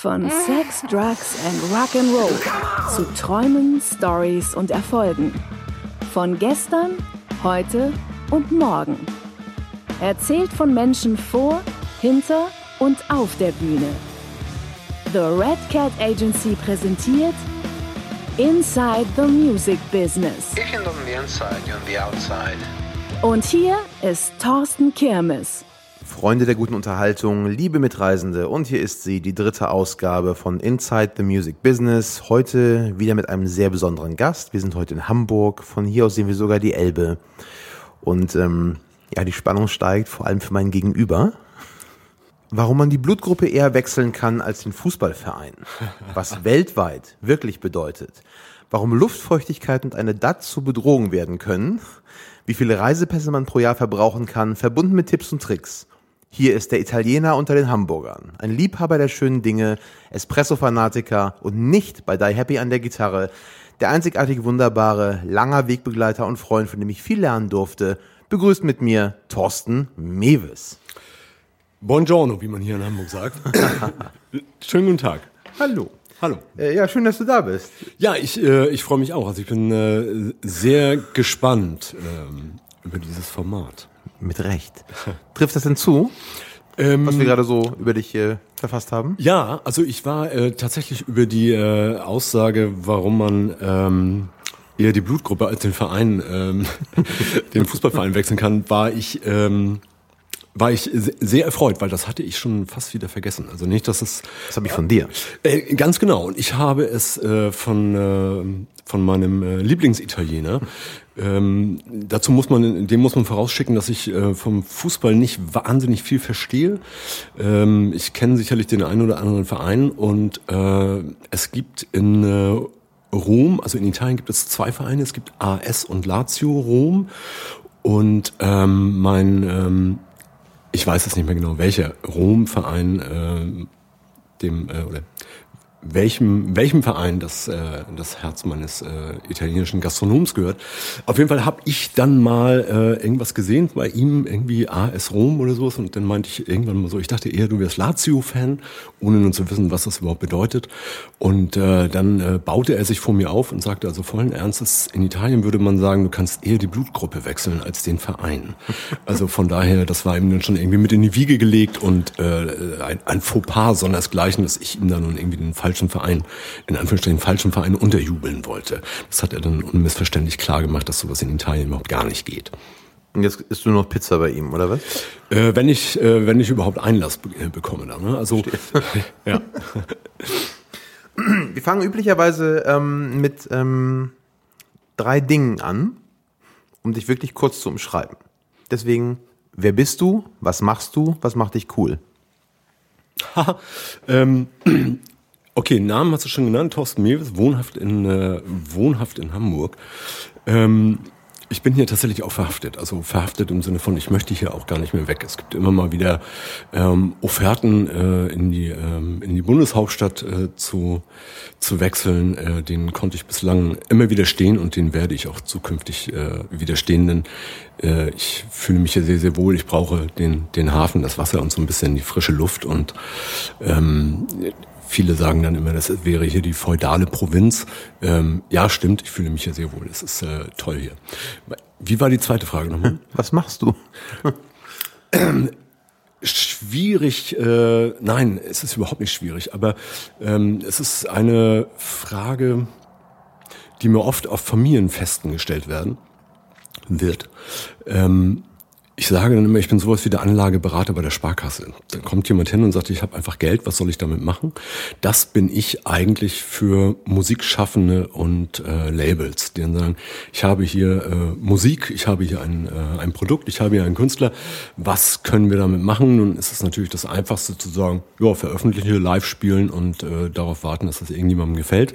Von Sex, Drugs and Rock'n'Roll zu Träumen, Stories und Erfolgen. Von gestern, heute und morgen. Erzählt von Menschen vor, hinter und auf der Bühne. The Red Cat Agency präsentiert Inside the Music Business. Ich on the inside, you're on the outside. Und hier ist Thorsten Kirmes. Freunde der guten Unterhaltung, liebe Mitreisende, und hier ist sie, die dritte Ausgabe von Inside the Music Business. Heute wieder mit einem sehr besonderen Gast. Wir sind heute in Hamburg. Von hier aus sehen wir sogar die Elbe. Und ähm, ja, die Spannung steigt, vor allem für mein Gegenüber. Warum man die Blutgruppe eher wechseln kann als den Fußballverein. Was weltweit wirklich bedeutet. Warum Luftfeuchtigkeit und eine DAT zu Bedrohung werden können. Wie viele Reisepässe man pro Jahr verbrauchen kann, verbunden mit Tipps und Tricks. Hier ist der Italiener unter den Hamburgern, ein Liebhaber der schönen Dinge, Espresso-Fanatiker und nicht bei Die Happy an der Gitarre, der einzigartig wunderbare, langer Wegbegleiter und Freund, von dem ich viel lernen durfte, begrüßt mit mir Thorsten Mewes. Buongiorno, wie man hier in Hamburg sagt. Schönen guten Tag. Hallo. Hallo. Äh, ja, schön, dass du da bist. Ja, ich, äh, ich freue mich auch. Also ich bin äh, sehr gespannt ähm, über dieses Format. Mit Recht. Trifft das denn zu, Ähm, was wir gerade so über dich äh, verfasst haben? Ja, also ich war äh, tatsächlich über die äh, Aussage, warum man ähm, eher die Blutgruppe als den Verein, ähm, den Fußballverein wechseln kann, war ich ähm, war ich se- sehr erfreut, weil das hatte ich schon fast wieder vergessen. Also nicht, dass es Das habe ich von dir. Äh, ganz genau. Und ich habe es äh, von, äh, von meinem äh, Lieblingsitaliener. Ähm, dazu muss man, dem muss man vorausschicken, dass ich äh, vom Fußball nicht wahnsinnig viel verstehe. Ähm, ich kenne sicherlich den einen oder anderen Verein und äh, es gibt in äh, Rom, also in Italien gibt es zwei Vereine. Es gibt AS und Lazio Rom. Und ähm, mein, ähm, ich weiß jetzt nicht mehr genau, welcher Rom-Verein ähm, dem äh, oder welchem welchem Verein das äh, das Herz meines äh, italienischen Gastronoms gehört. Auf jeden Fall habe ich dann mal äh, irgendwas gesehen bei ihm irgendwie AS Rom oder sowas und dann meinte ich irgendwann mal so, ich dachte eher du wärst Lazio Fan, ohne nun zu wissen, was das überhaupt bedeutet. Und äh, dann äh, baute er sich vor mir auf und sagte also vollen Ernstes, in Italien würde man sagen, du kannst eher die Blutgruppe wechseln als den Verein. Also von daher, das war ihm dann schon irgendwie mit in die Wiege gelegt und äh, ein, ein Fauxpas sondersgleichen, dass ich ihm dann nun irgendwie den falschen Verein, in Anführungsstrichen falschen Verein unterjubeln wollte. Das hat er dann unmissverständlich klar gemacht, dass sowas in Italien überhaupt gar nicht geht. Und jetzt isst du noch Pizza bei ihm, oder was? Äh, wenn ich, äh, wenn ich überhaupt Einlass be äh, bekomme da, ne? Also ja. Wir fangen üblicherweise ähm, mit ähm, drei Dingen an, um dich wirklich kurz zu umschreiben. Deswegen, wer bist du? Was machst du? Was macht dich cool? ähm, okay, Namen hast du schon genannt, Thorsten Mewes, wohnhaft in, äh, wohnhaft in Hamburg. Ähm, ich bin hier tatsächlich auch verhaftet, also verhaftet im Sinne von, ich möchte hier auch gar nicht mehr weg. Es gibt immer mal wieder ähm, Offerten, äh, in, die, ähm, in die Bundeshauptstadt äh, zu, zu wechseln. Äh, den konnte ich bislang immer widerstehen und den werde ich auch zukünftig äh, widerstehen, denn äh, ich fühle mich hier sehr, sehr wohl. Ich brauche den, den Hafen, das Wasser und so ein bisschen die frische Luft und ähm, Viele sagen dann immer, das wäre hier die feudale Provinz. Ähm, ja, stimmt, ich fühle mich hier sehr wohl. Es ist äh, toll hier. Wie war die zweite Frage nochmal? Was machst du? schwierig, äh, nein, es ist überhaupt nicht schwierig, aber ähm, es ist eine Frage, die mir oft auf Familienfesten gestellt werden wird. Ähm, ich sage dann immer, ich bin sowas wie der Anlageberater bei der Sparkasse. Dann kommt jemand hin und sagt, ich habe einfach Geld, was soll ich damit machen? Das bin ich eigentlich für Musikschaffende und äh, Labels, die dann sagen, ich habe hier äh, Musik, ich habe hier ein, äh, ein Produkt, ich habe hier einen Künstler, was können wir damit machen? Nun ist es natürlich das Einfachste zu sagen, ja, veröffentliche, live spielen und äh, darauf warten, dass das irgendjemandem gefällt.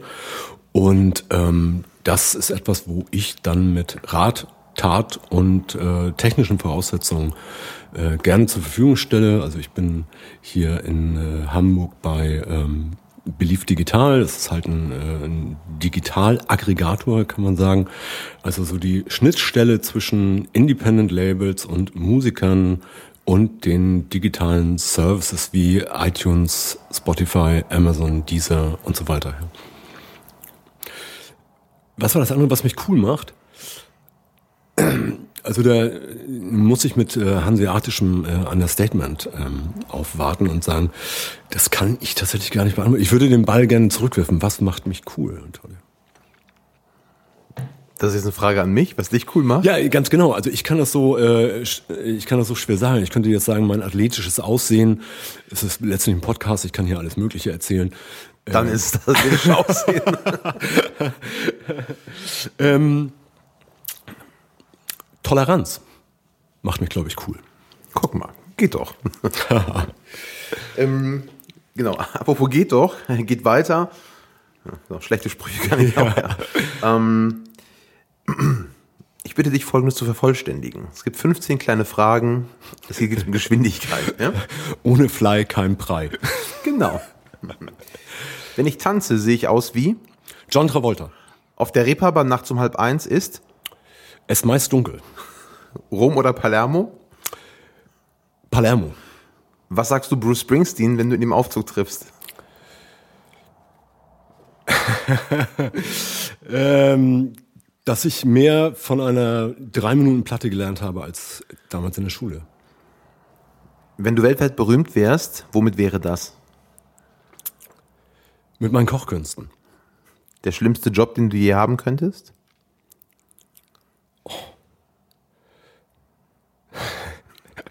Und ähm, das ist etwas, wo ich dann mit Rat Tat und äh, technischen Voraussetzungen äh, gerne zur Verfügung stelle. Also ich bin hier in äh, Hamburg bei ähm, Belief Digital. Das ist halt ein, äh, ein Digitalaggregator, kann man sagen. Also so die Schnittstelle zwischen Independent Labels und Musikern und den digitalen Services wie iTunes, Spotify, Amazon, Deezer und so weiter. Was war das andere, was mich cool macht? Also da muss ich mit äh, hanseatischem äh, Understatement ähm, aufwarten und sagen, das kann ich tatsächlich gar nicht beantworten. Ich würde den Ball gerne zurückwerfen. Was macht mich cool? Das ist jetzt eine Frage an mich, was dich cool macht. Ja, ganz genau. Also ich kann das so, äh, ich kann das so schwer sagen. Ich könnte jetzt sagen, mein athletisches Aussehen, es ist letztlich ein Podcast, ich kann hier alles Mögliche erzählen. Dann Ähm, ist das athletische Aussehen. ähm, Toleranz macht mich, glaube ich, cool. Guck mal, geht doch. ähm, genau, apropos geht doch, geht weiter. Ja, so, schlechte Sprüche kann ich auch. Ja. Ähm, ich bitte dich, Folgendes zu vervollständigen. Es gibt 15 kleine Fragen. Es geht um Geschwindigkeit. Ja? Ohne Fly kein Brei. Genau. Wenn ich tanze, sehe ich aus wie John Travolta. auf der Reeperbahn nachts um halb eins ist Es ist meist dunkel. Rom oder Palermo. Palermo. Was sagst du Bruce Springsteen, wenn du ihn im Aufzug triffst? Ähm, dass ich mehr von einer drei Minuten Platte gelernt habe als damals in der Schule. Wenn du weltweit berühmt wärst, womit wäre das? Mit meinen Kochkünsten. Der schlimmste Job, den du je haben könntest?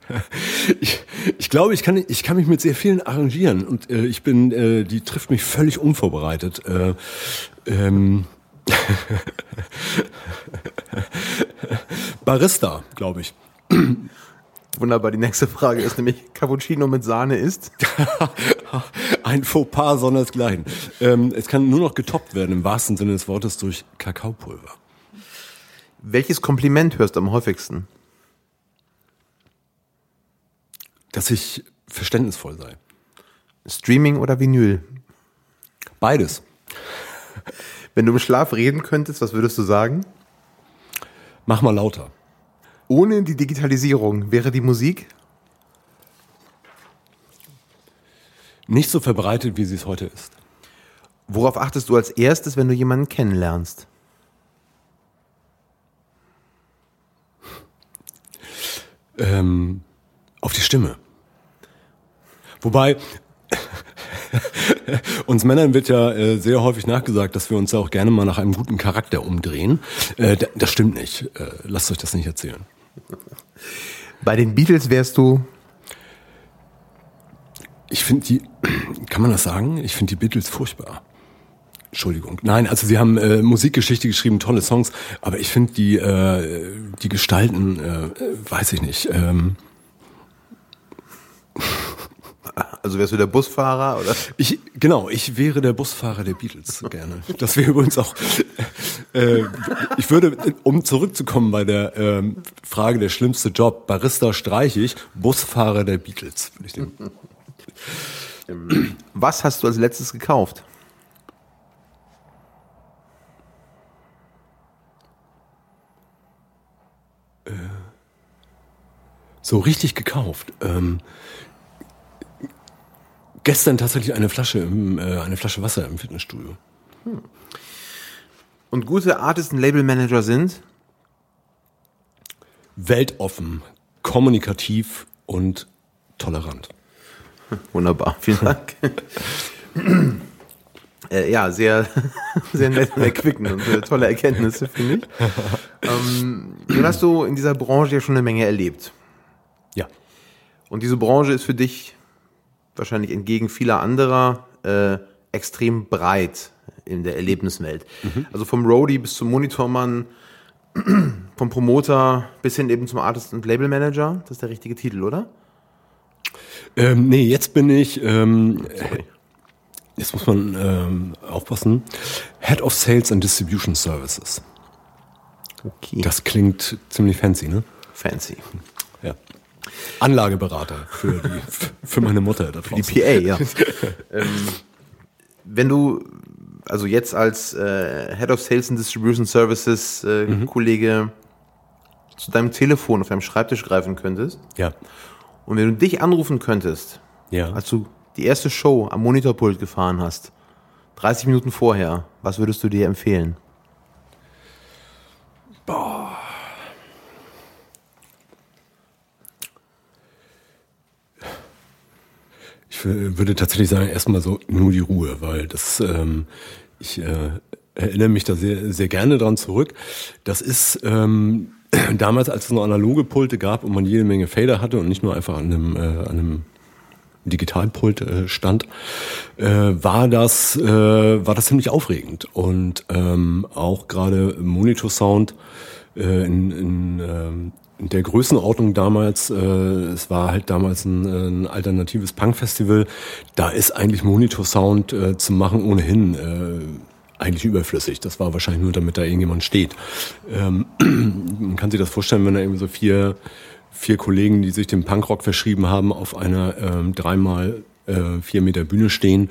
Ich, ich glaube, ich kann, ich kann mich mit sehr vielen arrangieren und äh, ich bin, äh, die trifft mich völlig unvorbereitet. Äh, ähm, Barista, glaube ich. Wunderbar, die nächste Frage ist nämlich Cappuccino mit Sahne ist. Ein Fauxpas sondersgleichen. Ähm, es kann nur noch getoppt werden, im wahrsten Sinne des Wortes, durch Kakaopulver. Welches Kompliment hörst du am häufigsten? Dass ich verständnisvoll sei. Streaming oder Vinyl? Beides. Wenn du im Schlaf reden könntest, was würdest du sagen? Mach mal lauter. Ohne die Digitalisierung wäre die Musik? Nicht so verbreitet, wie sie es heute ist. Worauf achtest du als erstes, wenn du jemanden kennenlernst? Ähm, auf die Stimme. Wobei, uns Männern wird ja äh, sehr häufig nachgesagt, dass wir uns ja auch gerne mal nach einem guten Charakter umdrehen. Äh, da- das stimmt nicht. Äh, lasst euch das nicht erzählen. Bei den Beatles wärst du Ich finde die, kann man das sagen? Ich finde die Beatles furchtbar. Entschuldigung. Nein, also sie haben äh, Musikgeschichte geschrieben, tolle Songs, aber ich finde die, äh, die Gestalten, äh, weiß ich nicht. Ähm, Also wärst du der Busfahrer oder? ich, genau, ich wäre der Busfahrer der Beatles gerne. Das wäre übrigens auch, äh, ich würde, um zurückzukommen bei der ähm, Frage, der schlimmste Job, Barista streiche ich, Busfahrer der Beatles. Würde ich den, Was hast du als letztes gekauft? so richtig gekauft. Ähm, gestern tatsächlich eine Flasche, im, äh, eine Flasche Wasser im Fitnessstudio. Und gute Artist- und Labelmanager sind? Weltoffen, kommunikativ und tolerant. Wunderbar, vielen Dank. äh, ja, sehr, sehr nett und erquickend und äh, tolle Erkenntnisse, finde ich. Ähm, nun hast du in dieser Branche ja schon eine Menge erlebt. Ja. Und diese Branche ist für dich wahrscheinlich entgegen vieler anderer äh, extrem breit in der Erlebniswelt. Also vom Roadie bis zum Monitormann, vom Promoter bis hin eben zum Artist und Label Manager. Das ist der richtige Titel, oder? Ähm, nee, jetzt bin ich, ähm, Sorry. jetzt muss man ähm, aufpassen, Head of Sales and Distribution Services. Okay. Das klingt ziemlich fancy, ne? Fancy. Anlageberater für, die, für meine Mutter da Die draußen. PA, ja. ähm, wenn du also jetzt als äh, Head of Sales and Distribution Services äh, Kollege zu deinem Telefon auf deinem Schreibtisch greifen könntest Ja. Und wenn du dich anrufen könntest, Ja. als du die erste Show am Monitorpult gefahren hast, 30 Minuten vorher, was würdest du dir empfehlen? Ich wür- würde tatsächlich sagen, erstmal so nur die Ruhe, weil das, ähm, ich äh, erinnere mich da sehr, sehr gerne dran zurück. Das ist ähm, damals, als es noch analoge Pulte gab und man jede Menge Fader hatte und nicht nur einfach an einem, äh, einem Digitalpult äh, stand, äh, war das äh, war das ziemlich aufregend und ähm, auch gerade Monitor-Sound äh, in, in, ähm, in der Größenordnung damals, äh, es war halt damals ein, äh, ein alternatives Punk-Festival, da ist eigentlich Monitor-Sound äh, zu machen ohnehin äh, eigentlich überflüssig. Das war wahrscheinlich nur, damit da irgendjemand steht. Ähm, man kann sich das vorstellen, wenn da irgendwie so vier, vier Kollegen, die sich dem Punkrock verschrieben haben, auf einer ähm, dreimal äh, vier Meter Bühne stehen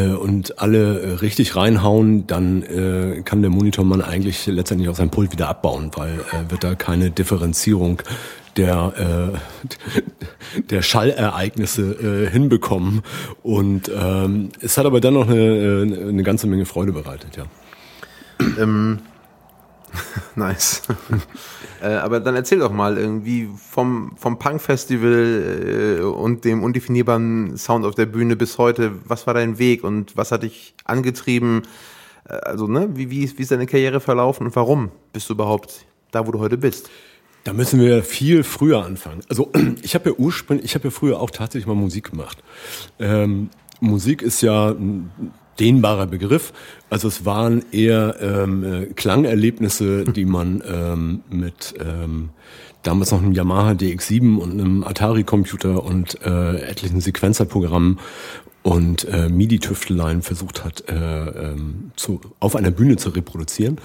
und alle äh, richtig reinhauen, dann äh, kann der Monitormann eigentlich letztendlich auch sein Pult wieder abbauen, weil äh, wird da keine Differenzierung der, äh, der Schallereignisse äh, hinbekommen. Und ähm, es hat aber dann noch eine, äh, eine ganze Menge Freude bereitet, ja. Nice. äh, aber dann erzähl doch mal irgendwie vom, vom Punk-Festival äh, und dem undefinierbaren Sound auf der Bühne bis heute. Was war dein Weg und was hat dich angetrieben? Äh, also, ne, wie, wie, ist, wie ist deine Karriere verlaufen und warum bist du überhaupt da, wo du heute bist? Da müssen wir viel früher anfangen. Also ich habe ja ursprünglich, ich habe ja früher auch tatsächlich mal Musik gemacht. Ähm, Musik ist ja ein dehnbarer Begriff. Also es waren eher ähm, äh, Klangerlebnisse, die man ähm, mit ähm, damals noch einem Yamaha DX7 und einem Atari-Computer und äh, etlichen Sequenzerprogrammen und äh, MIDI-Tüfteleien versucht hat, äh, ähm, zu, auf einer Bühne zu reproduzieren.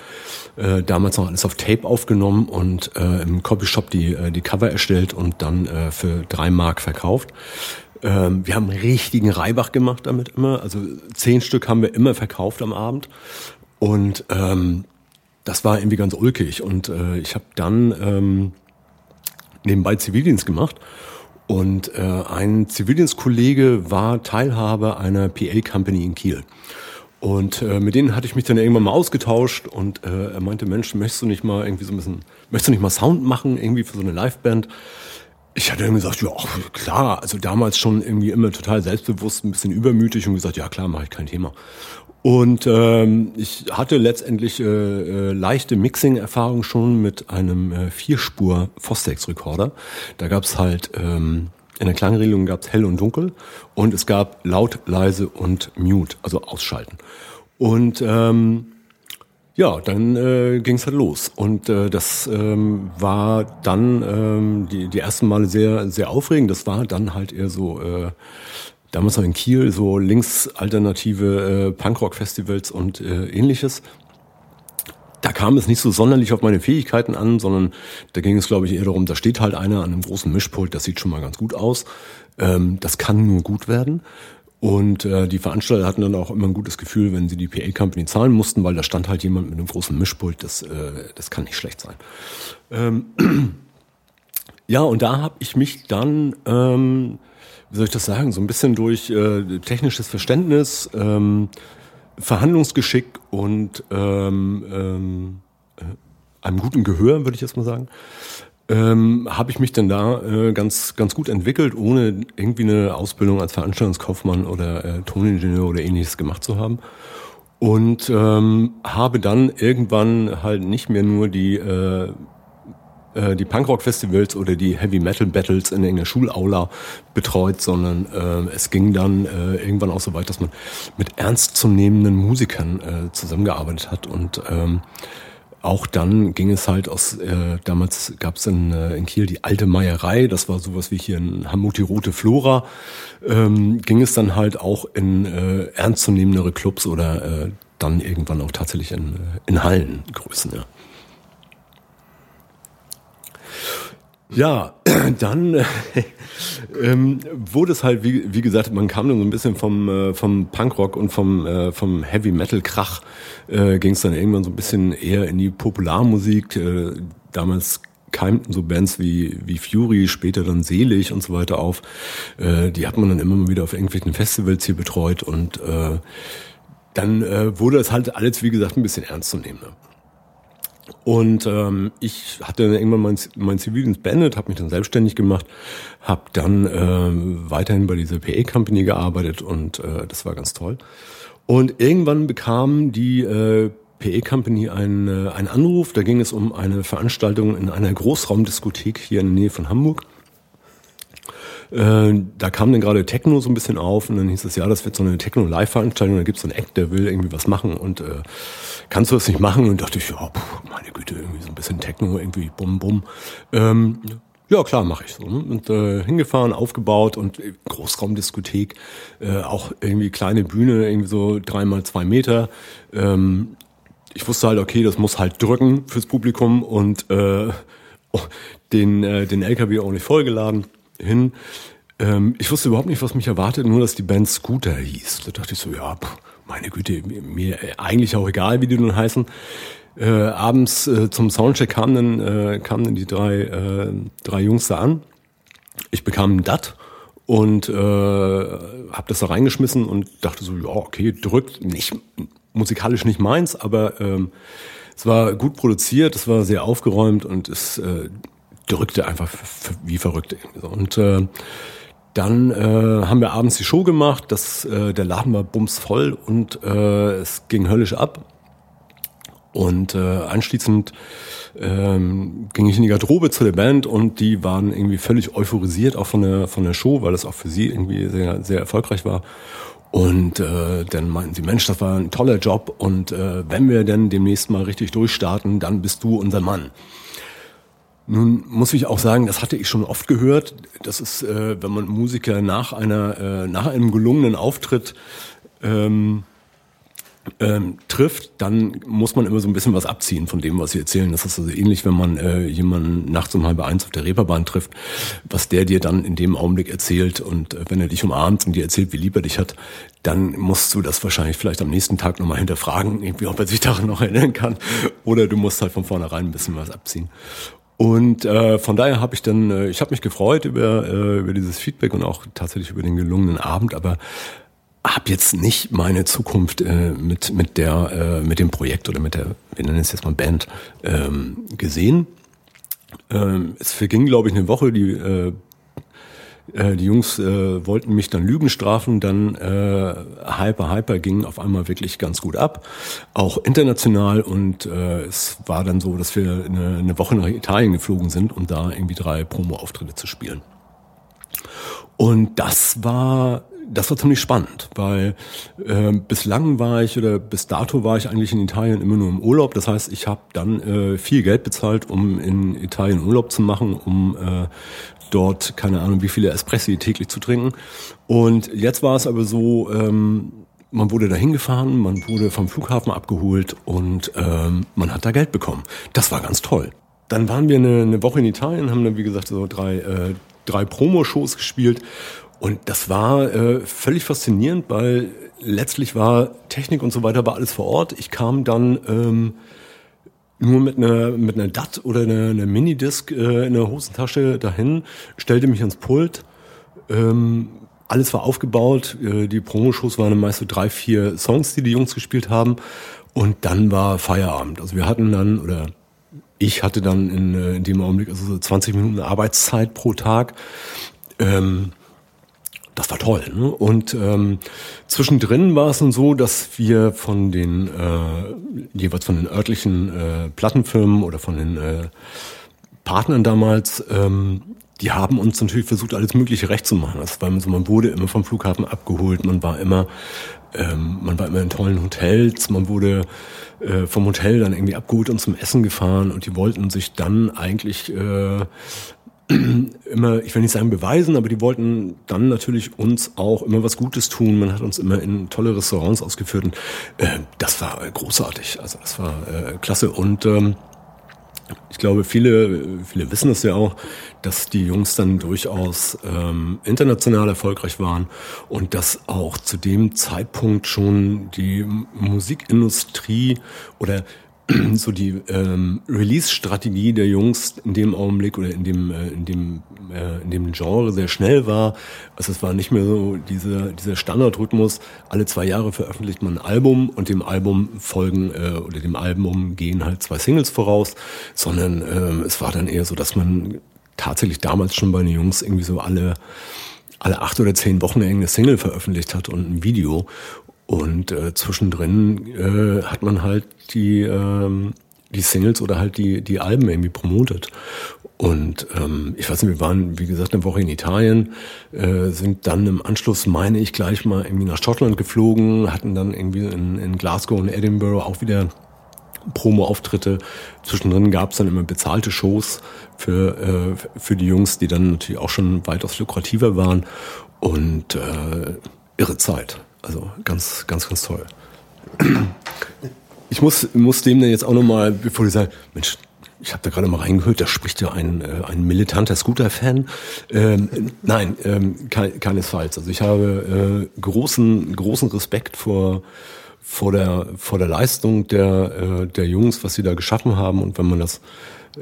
Äh, damals noch alles auf Tape aufgenommen und äh, im Copyshop die, äh, die Cover erstellt und dann äh, für drei Mark verkauft. Ähm, wir haben einen richtigen Reibach gemacht damit immer. Also zehn Stück haben wir immer verkauft am Abend. Und ähm, das war irgendwie ganz ulkig. Und äh, ich habe dann ähm, nebenbei Zivildienst gemacht. Und äh, ein Zivildienstkollege war Teilhaber einer PA-Company in Kiel. Und äh, mit denen hatte ich mich dann irgendwann mal ausgetauscht und äh, er meinte, Mensch, möchtest du nicht mal irgendwie so ein bisschen, möchtest du nicht mal Sound machen, irgendwie für so eine Liveband? Ich hatte dann gesagt, ja, klar, also damals schon irgendwie immer total selbstbewusst, ein bisschen übermütig und gesagt, ja klar, mache ich kein Thema. Und ähm, ich hatte letztendlich äh, äh, leichte Mixing-Erfahrung schon mit einem äh, Vierspur Fostex-Rekorder. Da gab's halt ähm, in der Klangregelung gab's hell und dunkel und es gab laut, leise und mute, also ausschalten. Und ähm, ja, dann äh, ging es halt los. Und äh, das ähm, war dann ähm, die, die ersten Male sehr, sehr aufregend. Das war dann halt eher so, äh, damals noch in Kiel, so linksalternative äh, Punkrock-Festivals und äh, ähnliches. Da kam es nicht so sonderlich auf meine Fähigkeiten an, sondern da ging es, glaube ich, eher darum, da steht halt einer an einem großen Mischpult, das sieht schon mal ganz gut aus. Ähm, das kann nur gut werden. Und äh, die Veranstalter hatten dann auch immer ein gutes Gefühl, wenn sie die PA-Company zahlen mussten, weil da stand halt jemand mit einem großen Mischpult, das, äh, das kann nicht schlecht sein. Ähm, ja, und da habe ich mich dann, ähm, wie soll ich das sagen, so ein bisschen durch äh, technisches Verständnis, ähm, Verhandlungsgeschick und ähm, ähm, äh, einem guten Gehör, würde ich jetzt mal sagen, ähm, habe ich mich dann da äh, ganz ganz gut entwickelt, ohne irgendwie eine Ausbildung als Veranstaltungskaufmann oder äh, Toningenieur oder ähnliches gemacht zu haben. Und ähm, habe dann irgendwann halt nicht mehr nur die äh, äh, die Punkrock-Festivals oder die Heavy-Metal-Battles in irgendeiner Schulaula betreut, sondern äh, es ging dann äh, irgendwann auch so weit, dass man mit ernstzunehmenden Musikern äh, zusammengearbeitet hat und ähm, auch dann ging es halt aus, äh, damals gab es in, äh, in Kiel die alte Meierei, das war sowas wie hier in Hamburg die Rote Flora, ähm, ging es dann halt auch in äh, ernstzunehmendere Clubs oder äh, dann irgendwann auch tatsächlich in, äh, in Hallengrößen, ja. Ja, dann äh, ähm, wurde es halt, wie, wie gesagt, man kam dann so ein bisschen vom, äh, vom Punkrock und vom, äh, vom Heavy Metal Krach, äh, ging es dann irgendwann so ein bisschen eher in die Popularmusik. Äh, damals keimten so Bands wie, wie Fury, später dann Selig und so weiter auf. Äh, die hat man dann immer mal wieder auf irgendwelchen Festivals hier betreut und äh, dann äh, wurde es halt alles, wie gesagt, ein bisschen ernst zu nehmen. Ne? Und ähm, ich hatte irgendwann mein, mein Zivildienst beendet, habe mich dann selbstständig gemacht, habe dann äh, weiterhin bei dieser PA-Company gearbeitet und äh, das war ganz toll. Und irgendwann bekam die äh, PE Company einen, äh, einen Anruf. Da ging es um eine Veranstaltung in einer Großraumdiskothek hier in der Nähe von Hamburg. Äh, da kam dann gerade Techno so ein bisschen auf und dann hieß es, ja, das wird so eine Techno-Live-Veranstaltung, da gibt es so einen Act, der will irgendwie was machen und äh, kannst du das nicht machen? Und dachte ich, ja, puh, meine Güte, irgendwie so ein bisschen Techno, irgendwie bum bum. Ähm, ja, klar, mache ich so. Ne? Und äh, hingefahren, aufgebaut und äh, Großraumdiskothek, äh, auch irgendwie kleine Bühne, irgendwie so dreimal zwei Meter. Ähm, ich wusste halt, okay, das muss halt drücken fürs Publikum und äh, den, äh, den LKW auch nicht vollgeladen hin. Ähm, ich wusste überhaupt nicht, was mich erwartet, nur dass die Band Scooter hieß. Da dachte ich so, ja, pff, meine Güte, mir, mir eigentlich auch egal, wie die nun heißen. Äh, abends äh, zum Soundcheck kamen dann, äh, kamen dann die drei, äh, drei Jungs da an. Ich bekam ein DAT und äh, habe das da reingeschmissen und dachte so, ja, okay, drückt nicht musikalisch nicht meins, aber ähm, es war gut produziert, es war sehr aufgeräumt und es äh, drückte einfach wie verrückt. Und äh, dann äh, haben wir abends die Show gemacht, das, äh, der Laden war bumsvoll und äh, es ging höllisch ab. Und äh, anschließend ähm, ging ich in die Garderobe zu der Band und die waren irgendwie völlig euphorisiert auch von der von der Show, weil es auch für sie irgendwie sehr sehr erfolgreich war. Und äh, dann meinten sie, Mensch, das war ein toller Job und äh, wenn wir denn demnächst mal richtig durchstarten, dann bist du unser Mann. Nun muss ich auch sagen, das hatte ich schon oft gehört. Das ist, äh, wenn man Musiker nach einer, äh, nach einem gelungenen Auftritt ähm, ähm, trifft, dann muss man immer so ein bisschen was abziehen von dem, was sie erzählen. Das ist also ähnlich, wenn man äh, jemanden nachts um halb eins auf der Reeperbahn trifft, was der dir dann in dem Augenblick erzählt und äh, wenn er dich umarmt und dir erzählt, wie lieb er dich hat, dann musst du das wahrscheinlich vielleicht am nächsten Tag nochmal hinterfragen, irgendwie, ob er sich daran noch erinnern kann oder du musst halt von vornherein ein bisschen was abziehen. Und äh, von daher habe ich dann, äh, ich habe mich gefreut über, äh, über dieses Feedback und auch tatsächlich über den gelungenen Abend, aber habe jetzt nicht meine Zukunft äh, mit mit der äh, mit dem Projekt oder mit der wir nennen es jetzt mal Band ähm, gesehen. Ähm, es verging glaube ich eine Woche. Die äh, äh, die Jungs äh, wollten mich dann Lügen strafen, dann äh, Hyper Hyper ging auf einmal wirklich ganz gut ab, auch international und äh, es war dann so, dass wir eine, eine Woche nach Italien geflogen sind, um da irgendwie drei Promo-Auftritte zu spielen. Und das war das war ziemlich spannend, weil äh, bislang war ich oder bis dato war ich eigentlich in Italien immer nur im Urlaub. Das heißt, ich habe dann äh, viel Geld bezahlt, um in Italien Urlaub zu machen, um äh, dort keine Ahnung wie viele Espressi täglich zu trinken. Und jetzt war es aber so, ähm, man wurde dahin gefahren, man wurde vom Flughafen abgeholt und ähm, man hat da Geld bekommen. Das war ganz toll. Dann waren wir eine, eine Woche in Italien, haben dann wie gesagt so drei äh, drei Promo-Shows gespielt und das war äh, völlig faszinierend, weil letztlich war Technik und so weiter war alles vor Ort. Ich kam dann ähm, nur mit einer mit einer DAT oder einer, einer Minidisc äh, in der Hosentasche dahin, stellte mich ans Pult. Ähm, alles war aufgebaut. Äh, die Promoshows waren meist so drei, vier Songs, die die Jungs gespielt haben. Und dann war Feierabend. Also wir hatten dann, oder ich hatte dann in, äh, in dem Augenblick also so 20 Minuten Arbeitszeit pro Tag. Ähm, das war toll. Ne? Und ähm, zwischendrin war es dann so, dass wir von den äh, jeweils von den örtlichen äh, Plattenfirmen oder von den äh, Partnern damals, ähm, die haben uns natürlich versucht, alles Mögliche recht zu machen. Das war so, man wurde immer vom Flughafen abgeholt, man war immer, ähm, man war immer in tollen Hotels, man wurde äh, vom Hotel dann irgendwie abgeholt und zum Essen gefahren und die wollten sich dann eigentlich äh, immer, ich will nicht sagen beweisen, aber die wollten dann natürlich uns auch immer was Gutes tun. Man hat uns immer in tolle Restaurants ausgeführt und äh, das war großartig. Also das war äh, klasse und ähm, ich glaube, viele, viele wissen es ja auch, dass die Jungs dann durchaus ähm, international erfolgreich waren und dass auch zu dem Zeitpunkt schon die Musikindustrie oder so die ähm, Release-Strategie der Jungs in dem Augenblick oder in dem äh, in dem äh, in dem Genre sehr schnell war. Also es war nicht mehr so dieser dieser Standardrhythmus. Alle zwei Jahre veröffentlicht man ein Album und dem Album folgen äh, oder dem Album gehen halt zwei Singles voraus, sondern äh, es war dann eher so, dass man tatsächlich damals schon bei den Jungs irgendwie so alle alle acht oder zehn Wochen eine Single veröffentlicht hat und ein Video. Und äh, zwischendrin äh, hat man halt die, ähm, die Singles oder halt die, die Alben irgendwie promotet. Und ähm, ich weiß nicht, wir waren, wie gesagt, eine Woche in Italien, äh, sind dann im Anschluss, meine ich, gleich mal irgendwie nach Schottland geflogen, hatten dann irgendwie in, in Glasgow und Edinburgh auch wieder Promo-Auftritte. Zwischendrin gab es dann immer bezahlte Shows für, äh, für die Jungs, die dann natürlich auch schon weitaus lukrativer waren. Und äh, irre Zeit. Also ganz, ganz, ganz toll. Ich muss, muss dem dann jetzt auch nochmal, bevor die sagen, Mensch, ich habe da gerade mal reingehört, da spricht ja ein, äh, ein militanter Scooter-Fan. Ähm, nein, ähm, ke keinesfalls. Also ich habe äh, großen, großen Respekt vor, vor, der, vor der Leistung der, äh, der Jungs, was sie da geschaffen haben. Und wenn man das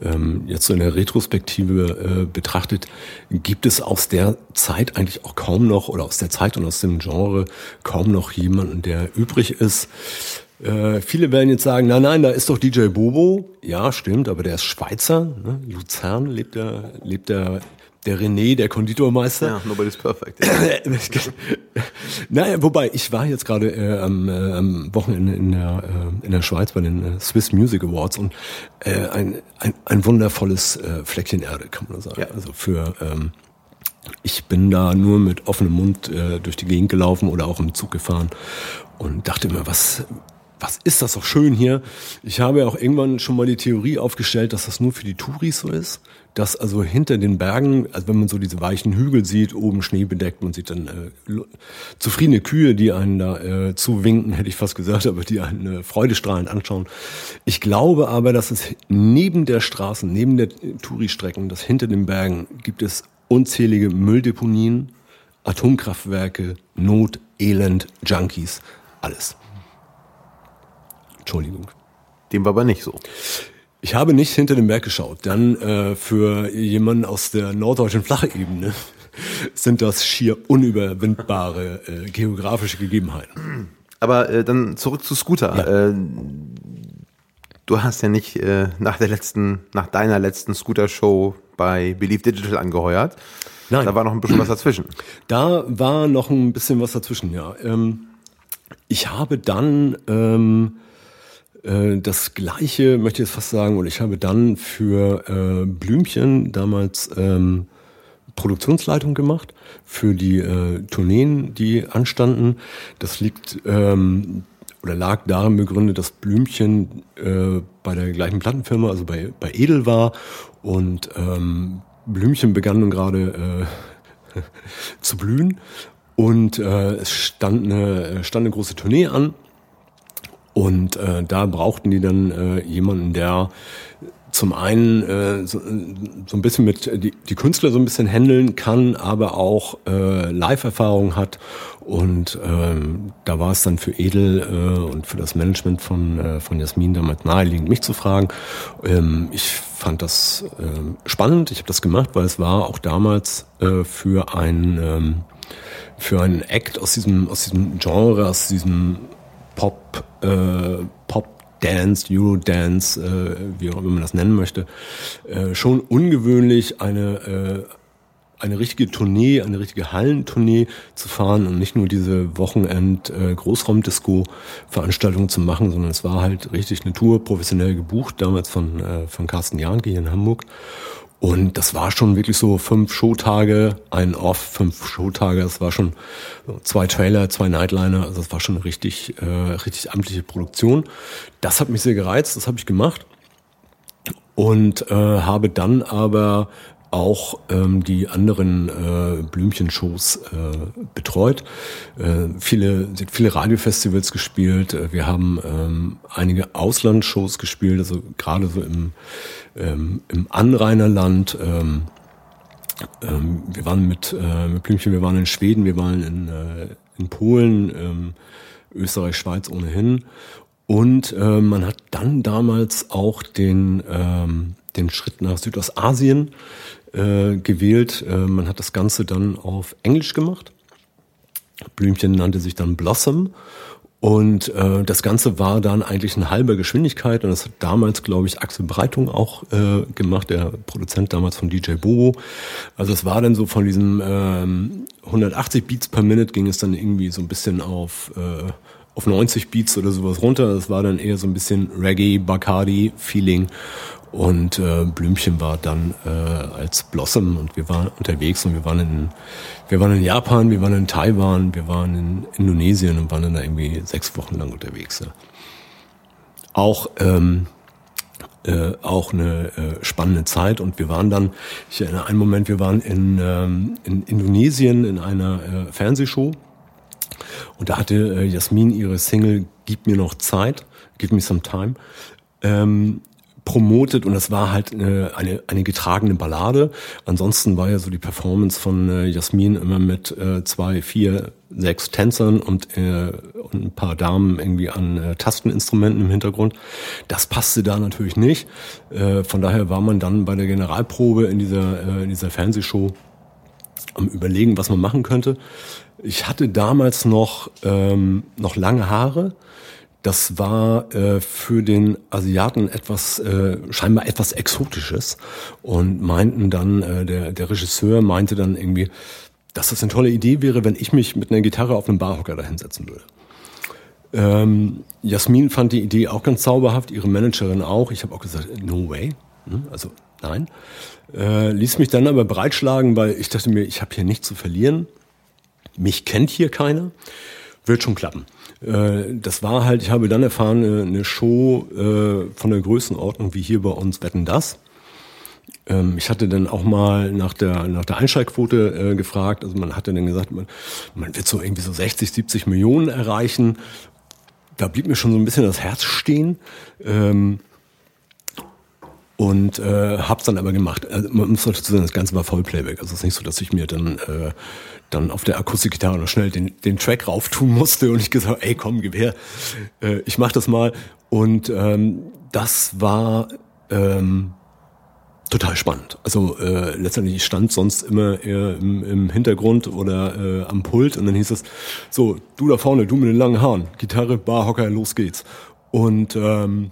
ähm, jetzt so in der Retrospektive äh, betrachtet, gibt es aus der Zeit eigentlich auch kaum noch oder aus der Zeit und aus dem Genre kaum noch jemanden, der übrig ist. Äh, viele werden jetzt sagen, nein, nein, da ist doch DJ Bobo. Ja, stimmt, aber der ist Schweizer. Ne? Luzern lebt er, lebt er der René, der Konditormeister. Ja, nobody's perfect. naja, wobei, ich war jetzt gerade äh, am, äh, am Wochenende in der, äh, in der Schweiz bei den äh, Swiss Music Awards und äh, ein, ein, ein wundervolles äh, Fleckchen Erde, kann man sagen. Ja. Also für ähm, ich bin da nur mit offenem Mund äh, durch die Gegend gelaufen oder auch im Zug gefahren und dachte mir, was, was ist das doch schön hier. Ich habe ja auch irgendwann schon mal die Theorie aufgestellt, dass das nur für die Touris so ist dass also hinter den Bergen, also wenn man so diese weichen Hügel sieht, oben Schnee bedeckt, man sieht dann äh, zufriedene Kühe, die einen da äh, zuwinken, hätte ich fast gesagt, aber die einen äh, freudestrahlend anschauen. Ich glaube aber, dass es neben der Straßen, neben der Touri-Strecken, dass hinter den Bergen gibt es unzählige Mülldeponien, Atomkraftwerke, Not, Elend, Junkies, alles. Entschuldigung. Dem war aber nicht so. Ich habe nicht hinter den Berg geschaut. Dann äh, für jemanden aus der norddeutschen Flachebene sind das schier unüberwindbare äh, geografische Gegebenheiten. Aber äh, dann zurück zu Scooter. Ja. Äh, du hast ja nicht äh, nach der letzten, nach deiner letzten Scooter-Show bei Believe Digital angeheuert. Nein. Da war noch ein bisschen was dazwischen. Da war noch ein bisschen was dazwischen, ja. Ähm, ich habe dann ähm, äh, das gleiche möchte ich jetzt fast sagen, und ich habe dann für äh, Blümchen damals ähm, Produktionsleitung gemacht für die äh, Tourneen, die anstanden. Das liegt ähm, oder lag darin begründet, dass Blümchen äh, bei der gleichen Plattenfirma, also bei, bei Edel war. Und ähm, Blümchen begann nun gerade äh, zu blühen. Und äh, es stand eine, stand eine große Tournee an und äh, da brauchten die dann äh, jemanden, der zum einen äh, so, so ein bisschen mit die, die Künstler so ein bisschen handeln kann, aber auch äh, Live-Erfahrung hat. Und ähm, da war es dann für Edel äh, und für das Management von, äh, von Jasmin damals naheliegend, mich zu fragen. Ähm, ich fand das äh, spannend, ich habe das gemacht, weil es war auch damals äh, für ein ähm, für einen Act aus diesem aus diesem Genre, aus diesem Pop, äh, Pop Dance, Eurodance, äh, wie auch immer man das nennen möchte, äh, schon ungewöhnlich eine äh, eine richtige Tournee, eine richtige Hallentournee zu fahren und nicht nur diese Wochenend äh, zu machen, sondern es war halt richtig eine Tour professionell gebucht damals von äh, von Carsten Janke hier in Hamburg und das war schon wirklich so fünf Showtage, ein Off, fünf Showtage. Das war schon zwei Trailer, zwei Nightliner. Also das war schon eine richtig, äh, richtig amtliche Produktion. Das hat mich sehr gereizt, das habe ich gemacht. Und äh, habe dann aber auch ähm, die anderen äh, Blümchenshows äh, betreut. Äh, viele, viele Radiofestivals gespielt. Äh, wir haben ähm, einige Auslandsshows gespielt, also gerade so im, ähm, im Anrainerland. Ähm, ähm, wir waren mit, äh, mit Blümchen, wir waren in Schweden, wir waren in, äh, in Polen, ähm, Österreich, Schweiz ohnehin. Und äh, man hat dann damals auch den, ähm, den Schritt nach Südostasien äh, gewählt. Äh, man hat das Ganze dann auf Englisch gemacht. Blümchen nannte sich dann Blossom. Und äh, das Ganze war dann eigentlich in halber Geschwindigkeit und das hat damals, glaube ich, Axel Breitung auch äh, gemacht, der Produzent damals von DJ Bobo. Also es war dann so von diesem ähm, 180 Beats per Minute ging es dann irgendwie so ein bisschen auf äh, auf 90 Beats oder sowas runter. Das war dann eher so ein bisschen Reggae, Bacardi-Feeling. Und äh, Blümchen war dann äh, als Blossom und wir waren unterwegs und wir waren in wir waren in Japan, wir waren in Taiwan, wir waren in Indonesien und waren dann da irgendwie sechs Wochen lang unterwegs. Ja. Auch ähm, äh, auch eine äh, spannende Zeit und wir waren dann, ich erinnere einen Moment, wir waren in, ähm, in Indonesien in einer äh, Fernsehshow und da hatte äh, Jasmin ihre Single Gib mir noch Zeit, Give me some time, ähm, promotet und das war halt eine, eine, eine getragene Ballade. Ansonsten war ja so die Performance von äh, Jasmin immer mit äh, zwei, vier, sechs Tänzern und, äh, und ein paar Damen irgendwie an äh, Tasteninstrumenten im Hintergrund. Das passte da natürlich nicht. Äh, von daher war man dann bei der Generalprobe in dieser, äh, in dieser Fernsehshow am überlegen, was man machen könnte. Ich hatte damals noch, ähm, noch lange Haare. Das war äh, für den Asiaten etwas, äh, scheinbar etwas Exotisches. Und meinten dann, äh, der, der Regisseur meinte dann irgendwie, dass das eine tolle Idee wäre, wenn ich mich mit einer Gitarre auf einem Barhocker da hinsetzen würde. Ähm, Jasmin fand die Idee auch ganz zauberhaft, ihre Managerin auch. Ich habe auch gesagt, no way. Hm, also nein. Äh, ließ mich dann aber breitschlagen, weil ich dachte mir, ich habe hier nichts zu verlieren. Mich kennt hier keiner. Wird schon klappen. Äh, das war halt, ich habe dann erfahren, äh, eine Show äh, von der Größenordnung wie hier bei uns Wetten das. Ähm, ich hatte dann auch mal nach der, nach der Einschaltquote gefragt. Also man hatte dann gesagt, man, man wird so irgendwie so 60, 70 Millionen erreichen. Da blieb mir schon so ein bisschen das Herz stehen. Ähm, und äh, hab's dann aber gemacht. Also, man muss dazu sagen, das Ganze war Vollplayback. Also es ist nicht so, dass ich mir dann äh, dann auf der Akustikgitarre noch schnell den, den Track rauf tun musste und ich gesagt, ey komm, gib her, äh, ich mach das mal. Und ähm, das war ähm, total spannend. Also äh, letztendlich ich stand sonst immer eher im, im Hintergrund oder äh, am Pult und dann hieß es so, du da vorne, du mit den langen Haaren, Gitarre, Barhocker, los geht's. Und ähm,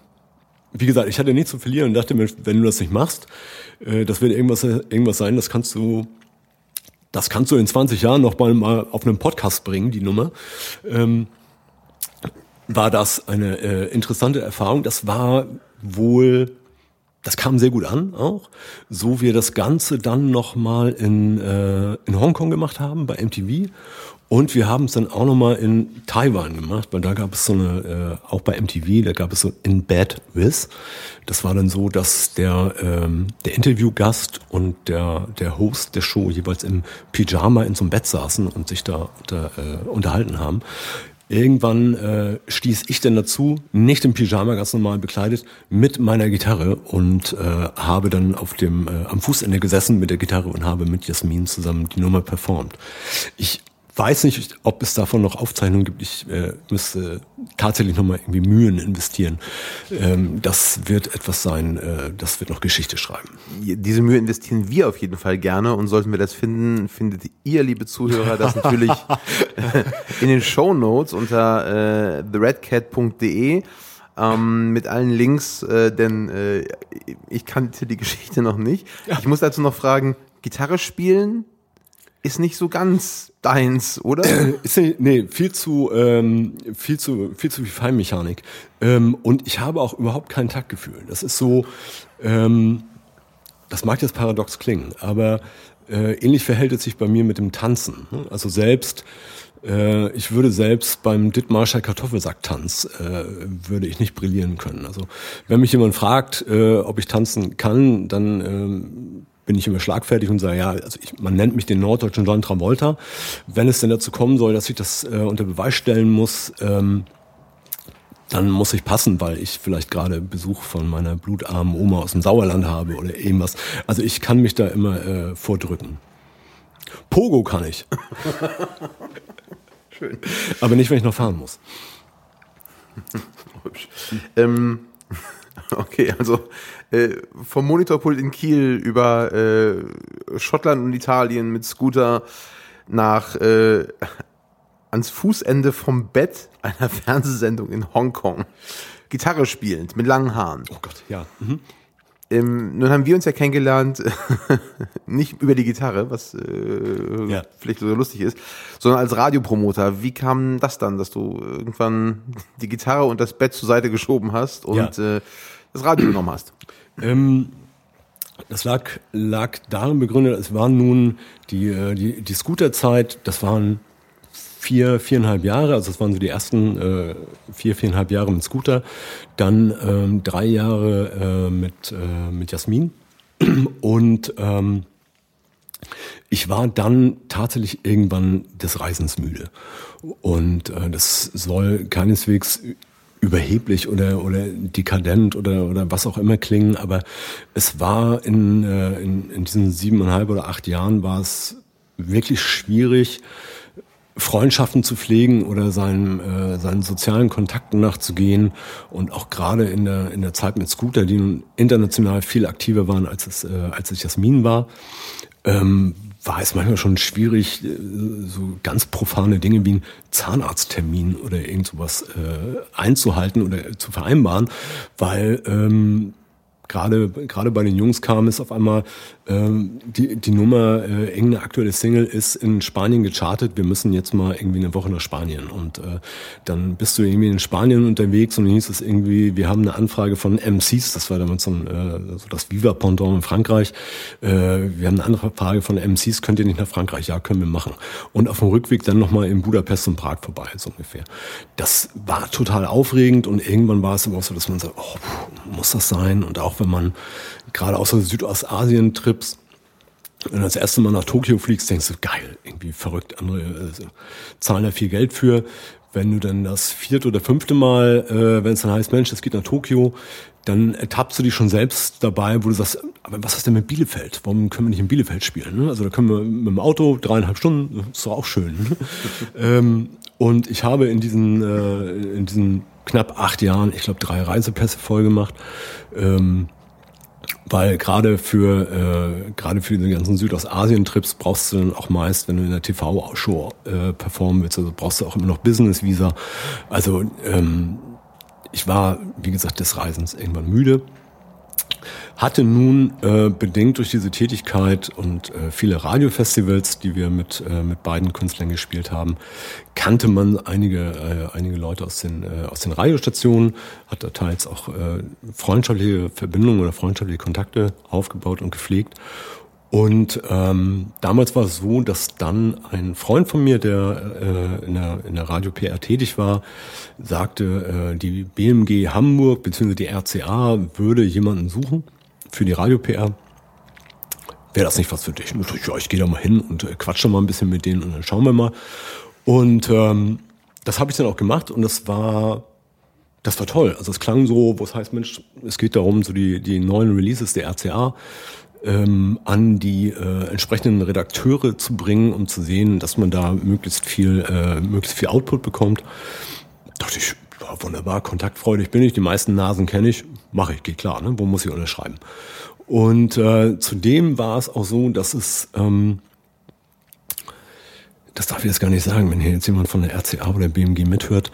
wie gesagt, ich hatte nichts zu verlieren und dachte mir, wenn du das nicht machst, äh, das wird irgendwas, irgendwas sein, das kannst du, das kannst du in 20 Jahren noch mal, auf einem Podcast bringen, die Nummer. Ähm, war das eine äh, interessante Erfahrung. Das war wohl, das kam sehr gut an auch, so wir das Ganze dann noch mal in, äh, in Hongkong gemacht haben bei MTV und wir haben es dann auch nochmal in Taiwan gemacht, weil da gab es so eine, äh, auch bei MTV, da gab es so In Bed With. Das war dann so, dass der, ähm, der Interviewgast und der, der Host der Show jeweils im Pyjama in so einem Bett saßen und sich da, da äh, unterhalten haben. Irgendwann äh, stieß ich dann dazu, nicht im Pyjama ganz normal bekleidet, mit meiner Gitarre und äh, habe dann auf dem äh, am Fußende gesessen mit der Gitarre und habe mit Jasmin zusammen die Nummer performt. Ich weiß nicht, ob es davon noch Aufzeichnungen gibt. Ich äh, müsste tatsächlich nochmal irgendwie Mühen investieren. Ähm, das wird etwas sein, äh, das wird noch Geschichte schreiben. Diese Mühe investieren wir auf jeden Fall gerne und sollten wir das finden, findet ihr, liebe Zuhörer, das natürlich in den Show Notes unter äh, theredcat.de ähm, mit allen Links, äh, denn äh, ich kannte die Geschichte noch nicht. Ich muss dazu noch fragen, Gitarre spielen ist nicht so ganz deins, oder? Ist, nee, viel zu, ähm, viel zu, viel zu viel Feinmechanik. Ähm, und ich habe auch überhaupt kein Taktgefühl. Das ist so, ähm, das mag jetzt paradox klingen, aber äh, ähnlich verhält es sich bei mir mit dem Tanzen. Also selbst, äh, ich würde selbst beim Dittmarscher Kartoffelsacktanz äh, würde ich nicht brillieren können. Also wenn mich jemand fragt, äh, ob ich tanzen kann, dann ähm, bin ich immer schlagfertig und sage, ja, also ich, man nennt mich den norddeutschen John Travolta. Wenn es denn dazu kommen soll, dass ich das äh, unter Beweis stellen muss, ähm, dann muss ich passen, weil ich vielleicht gerade Besuch von meiner blutarmen Oma aus dem Sauerland habe oder irgendwas. Also ich kann mich da immer äh, vordrücken. Pogo kann ich. Schön. Aber nicht, wenn ich noch fahren muss. hübsch. Ähm, okay, also äh, vom Monitorpult in Kiel über äh, Schottland und Italien mit Scooter nach äh, ans Fußende vom Bett einer Fernsehsendung in Hongkong. Gitarre spielend, mit langen Haaren. Oh Gott, ja. Mhm. Ähm, nun haben wir uns ja kennengelernt, nicht über die Gitarre, was äh, Ja. vielleicht so lustig ist, sondern als Radiopromoter. Wie kam das dann, dass du irgendwann die Gitarre und das Bett zur Seite geschoben hast und äh, das Radio genommen hast? Ähm, das lag, lag darin begründet, es waren nun die, äh, die, die Scooterzeit, das waren vier, viereinhalb Jahre, also das waren so die ersten äh, vier, viereinhalb Jahre mit Scooter, dann ähm, drei Jahre äh, mit, äh, mit Jasmin und ähm, ich war dann tatsächlich irgendwann des Reisens müde. Und äh, das soll keineswegs überheblich oder, oder dekadent oder, oder was auch immer klingen, aber es war in, äh, in, in diesen siebeneinhalb oder acht Jahren war es wirklich schwierig, Freundschaften zu pflegen oder seinen, äh, seinen sozialen Kontakten nachzugehen. Und auch gerade in der, in der Zeit mit Scooter, die nun international viel aktiver waren, als es, äh, als es Jasmin war, ähm, war es manchmal schon schwierig, äh, so ganz profane Dinge wie ein Zahnarzttermin oder irgend sowas äh, einzuhalten oder zu vereinbaren, weil ähm, gerade gerade bei den Jungs kam es auf einmal ähm, die die Nummer äh, irgendeine aktuelle Single ist in Spanien gechartet. Wir müssen jetzt mal irgendwie eine Woche nach Spanien. Und äh, dann bist du irgendwie in Spanien unterwegs und dann hieß es irgendwie wir haben eine Anfrage von MCs das war damals so, ein, äh, so das Viva Pendant in Frankreich. Äh, wir haben eine Anfrage von MCs könnt ihr nicht nach Frankreich? Ja können wir machen. Und auf dem Rückweg dann noch mal in Budapest und Prag vorbei so ungefähr. Das war total aufregend und irgendwann war es aber auch so dass man sagt oh, muss das sein? Und auch wenn man gerade so Südostasien-Trips wenn du das erste Mal nach Tokio fliegst, denkst du, geil, irgendwie verrückt, andere äh, zahlen da viel Geld für. Wenn du dann das vierte oder fünfte Mal, äh, wenn es dann heißt, Mensch, das geht nach Tokio, dann ertappst du dich schon selbst dabei, wo du sagst, aber was ist denn mit Bielefeld? Warum können wir nicht in Bielefeld spielen? ne? Also da können wir mit dem Auto dreieinhalb Stunden, ist doch auch schön. ähm, und ich habe in diesen, äh, in diesen knapp acht Jahren, ich glaube, drei Reisepässe voll gemacht. Ähm, weil gerade für äh, gerade für die ganzen Südostasien-Trips brauchst du dann auch meist, wenn du in der TV-Show äh, performen willst, also brauchst du auch immer noch Business-Visa. Also ähm, ich war, wie gesagt, des Reisens irgendwann müde. Hatte nun äh, bedingt durch diese Tätigkeit und äh, viele Radiofestivals, die wir mit, äh, mit beiden Künstlern gespielt haben, kannte man einige, äh, einige Leute aus den, äh, aus den Radiostationen, hat da teils auch äh, freundschaftliche Verbindungen oder freundschaftliche Kontakte aufgebaut und gepflegt. Und ähm, damals war es so, dass dann ein Freund von mir, der äh, in der, in der Radio PR tätig war, sagte, äh, die BMG Hamburg bzw. die RCA würde jemanden suchen für die Radio PR. Wäre das nicht was für dich? Und ich, ja, ich gehe da mal hin und äh, quatsche mal ein bisschen mit denen und dann schauen wir mal. Und ähm, das habe ich dann auch gemacht und das war das war toll. Also es klang so, wo es heißt, Mensch, es geht darum, so die, die neuen Releases der RCA ähm, an die äh, entsprechenden Redakteure zu bringen, um zu sehen, dass man da möglichst viel, äh, möglichst viel Output bekommt. Dachte ich, ja, wunderbar, kontaktfreudig bin ich, die meisten Nasen kenne ich, mache ich, geht klar, ne? wo muss ich unterschreiben? Und äh, zudem war es auch so, dass es, ähm, das darf ich jetzt gar nicht sagen, wenn hier jetzt jemand von der RCA oder BMG mithört,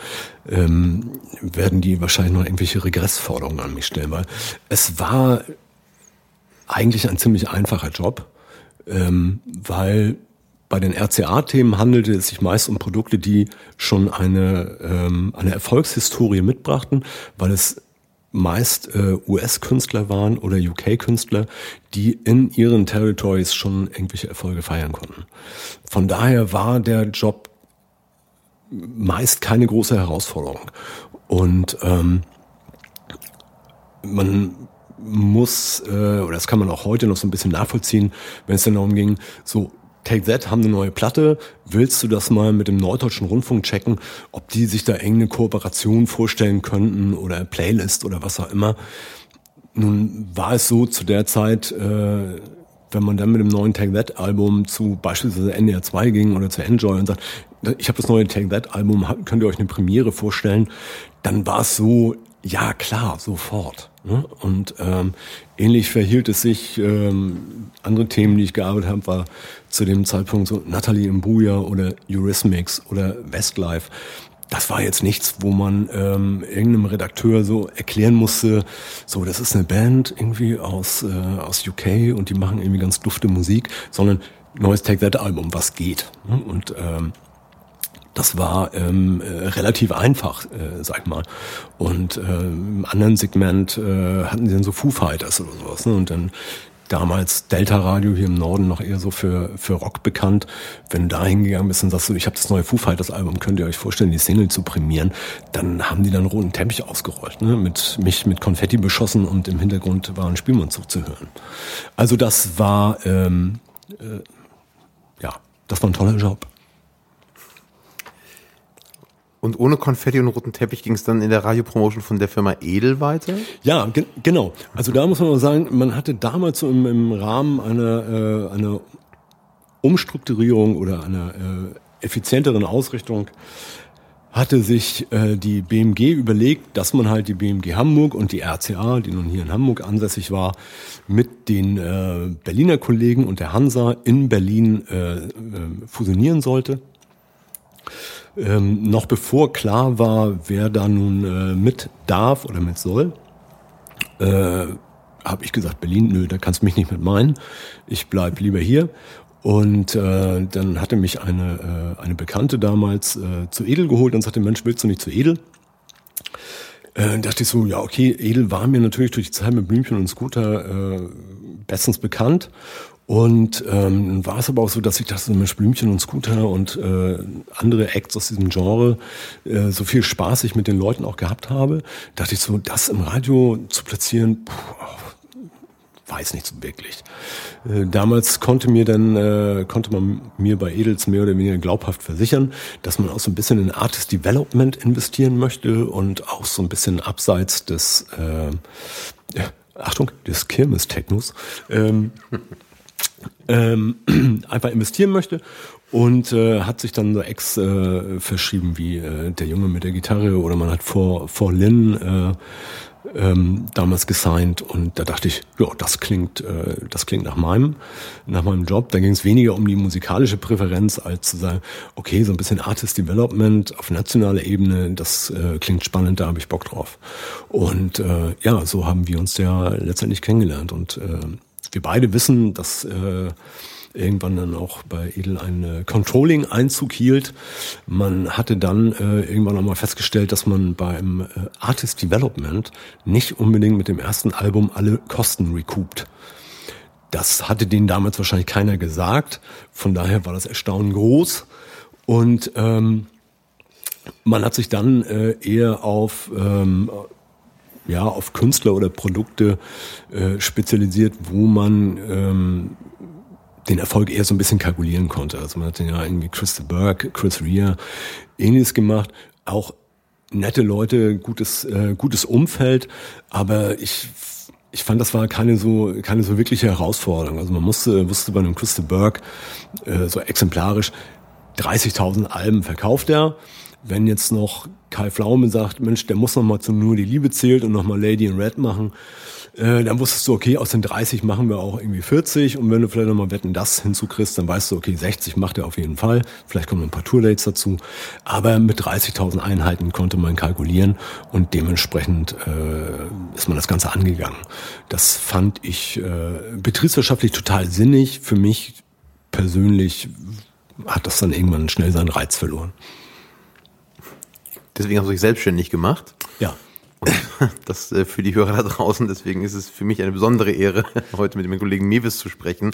ähm, werden die wahrscheinlich noch irgendwelche Regressforderungen an mich stellen, weil es war eigentlich ein ziemlich einfacher Job, ähm, weil bei den RCA-Themen handelte es sich meist um Produkte, die schon eine, ähm, eine Erfolgshistorie mitbrachten, weil es meist äh, US-Künstler waren oder UK-Künstler, die in ihren Territories schon irgendwelche Erfolge feiern konnten. Von daher war der Job meist keine große Herausforderung. Und ähm, man muss, äh, oder das kann man auch heute noch so ein bisschen nachvollziehen, wenn es dann darum ging, so Take That haben eine neue Platte, willst du das mal mit dem Norddeutschen Rundfunk checken, ob die sich da irgendeine Kooperation vorstellen könnten oder Playlist oder was auch immer. Nun war es so zu der Zeit, äh, wenn man dann mit dem neuen Take That Album zu beispielsweise NDR 2 ging oder zu Enjoy und sagt, ich habe das neue Take That Album, könnt ihr euch eine Premiere vorstellen, dann war es so, ja klar, sofort. Ne? Und ähm, ähnlich verhielt es sich, ähm, andere Themen, die ich gearbeitet habe, war zu dem Zeitpunkt so Natalie Imbuya oder Eurismics oder Westlife. Das war jetzt nichts, wo man ähm, irgendeinem Redakteur so erklären musste, so das ist eine Band irgendwie aus, äh, aus UK und die machen irgendwie ganz dufte Musik, sondern neues Take That Album, was geht. Ne? Und ähm, das war ähm, äh, relativ einfach, äh, sag mal. Und äh, im anderen Segment äh, hatten sie dann so Foo Fighters oder sowas. Ne? Und dann damals Delta Radio hier im Norden noch eher so für, für Rock bekannt. Wenn du da hingegangen bist und sagst, so, ich habe das neue Foo Fighters Album, könnt ihr euch vorstellen, die Single zu prämieren, dann haben die dann roten Teppich ausgerollt, ne? mit mich mit Konfetti beschossen und im Hintergrund war ein Spielmannzug zu hören. Also das war, ähm, äh, ja, das war ein toller Job. Und ohne Konfetti und roten Teppich ging es dann in der Radiopromotion von der Firma Edel weiter? Ja, ge genau. Also da muss man mal sagen, man hatte damals so im, im Rahmen einer, äh, einer Umstrukturierung oder einer äh, effizienteren Ausrichtung hatte sich äh, die BMG überlegt, dass man halt die BMG Hamburg und die RCA, die nun hier in Hamburg ansässig war, mit den äh, Berliner Kollegen und der Hansa in Berlin äh, äh, fusionieren sollte. Ähm, noch bevor klar war, wer da nun äh, mit darf oder mit soll, äh, habe ich gesagt, Berlin, nö, da kannst du mich nicht mit meinen. Ich bleib lieber hier. Und äh, dann hatte mich eine, äh, eine Bekannte damals äh, zu Edel geholt und sagte, Mensch, willst du nicht zu Edel? Äh, dachte ich so, ja, okay, Edel war mir natürlich durch die Zeit mit Blümchen und Scooter äh, bestens bekannt. Und ähm, war es aber auch so, dass ich dachte, Mensch, Blümchen und Scooter und äh, andere Acts aus diesem Genre äh, so viel Spaß ich mit den Leuten auch gehabt habe, dachte ich so, das im Radio zu platzieren, puh, weiß nicht so wirklich. Äh, damals konnte mir dann äh, konnte man mir bei Edels mehr oder weniger glaubhaft versichern, dass man auch so ein bisschen in Artist Development investieren möchte und auch so ein bisschen abseits des äh, Achtung, des Kirmes-Technos. Ähm, ähm, einfach investieren möchte und äh, hat sich dann so Ex äh, verschrieben wie äh, der Junge mit der Gitarre oder man hat vor vor Lin äh, ähm, damals gesigned und da dachte ich, ja, das klingt, äh, das klingt nach meinem, nach meinem Job. Da ging es weniger um die musikalische Präferenz, als zu sagen, okay, so ein bisschen Artist Development auf nationaler Ebene, das äh, klingt spannend, da habe ich Bock drauf. Und äh, ja, so haben wir uns ja letztendlich kennengelernt und äh, wir beide wissen, dass äh, irgendwann dann auch bei Edel ein äh, Controlling-Einzug hielt. Man hatte dann äh, irgendwann auch mal festgestellt, dass man beim äh, Artist Development nicht unbedingt mit dem ersten Album alle Kosten recoupt. Das hatte denen damals wahrscheinlich keiner gesagt. Von daher war das Erstaunen groß. Und ähm, man hat sich dann äh, eher auf ähm, ja, auf Künstler oder Produkte äh, spezialisiert, wo man ähm, den Erfolg eher so ein bisschen kalkulieren konnte. Also man hat ja irgendwie Chris Burke, Chris Rea ähnliches gemacht, auch nette Leute, gutes, äh, gutes Umfeld, aber ich ich fand, das war keine so, keine so wirkliche Herausforderung. Also man musste, wusste bei einem Chris Burke äh, so exemplarisch 30.000 Alben verkauft er wenn jetzt noch Kai Pflaume sagt, Mensch, der muss noch mal zu Nur die Liebe zählt und noch mal Lady in Red machen, äh, dann wusstest du, okay, aus den 30 machen wir auch irgendwie 40 und wenn du vielleicht noch mal Wetten das hinzukriegst, dann weißt du, okay, 60 macht er auf jeden Fall, vielleicht kommen ein paar Tourdates dazu, aber mit 30.000 Einheiten konnte man kalkulieren und dementsprechend äh, ist man das Ganze angegangen. Das fand ich äh, betriebswirtschaftlich total sinnig, für mich persönlich hat das dann irgendwann schnell seinen Reiz verloren. Deswegen haben sie sich selbstständig gemacht. Ja. Und das äh, für die Hörer da draußen, deswegen ist es für mich eine besondere Ehre, heute mit dem Kollegen Mewis zu sprechen.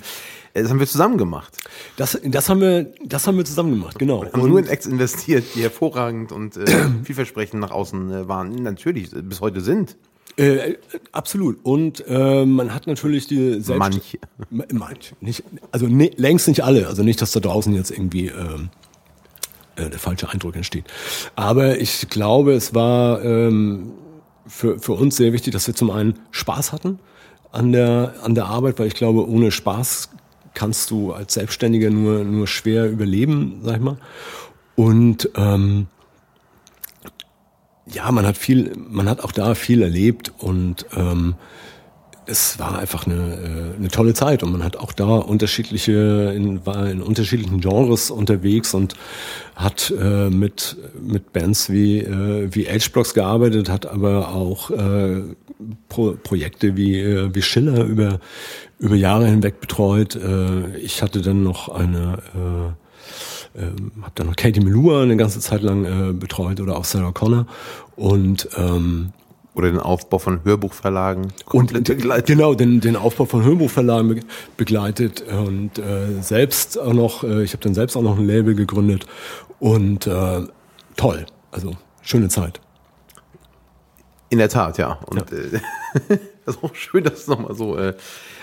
Äh, das haben wir zusammen gemacht. Das, das, haben, wir, das haben wir zusammen gemacht, genau. Wir haben und nur in Acts investiert, die hervorragend und äh, vielversprechend nach außen äh, waren. Natürlich, bis heute sind. Äh, absolut. Und äh, man hat natürlich die selbst manche, manche, nicht, also ne, längst nicht alle. Also nicht, dass da draußen jetzt irgendwie ähm, äh, der falsche Eindruck entsteht. Aber ich glaube, es war ähm, für, für uns sehr wichtig, dass wir zum einen Spaß hatten an der, an der Arbeit, weil ich glaube, ohne Spaß kannst du als Selbstständiger nur, nur schwer überleben, sag ich mal. Und ähm, ja, man hat viel, man hat auch da viel erlebt und ähm, es war einfach eine, äh, eine tolle Zeit und man hat auch da unterschiedliche, in, war in unterschiedlichen Genres unterwegs und hat äh, mit, mit Bands wie, äh, wie H-Blocks gearbeitet, hat aber auch äh, Pro Projekte wie, äh, wie Schiller über, über Jahre hinweg betreut. Äh, ich hatte dann noch eine, äh, äh, habe dann noch Katie Melua eine ganze Zeit lang äh, betreut oder auch Sarah Connor und ähm, oder den Aufbau von Hörbuchverlagen. Und begleitet. genau, den, den Aufbau von Hörbuchverlagen begleitet und äh, selbst auch noch, äh, ich habe dann selbst auch noch ein Label gegründet und äh, toll, also schöne Zeit. In der Tat, ja. Und ja. Äh, das ist auch schön, dass es nochmal so, äh,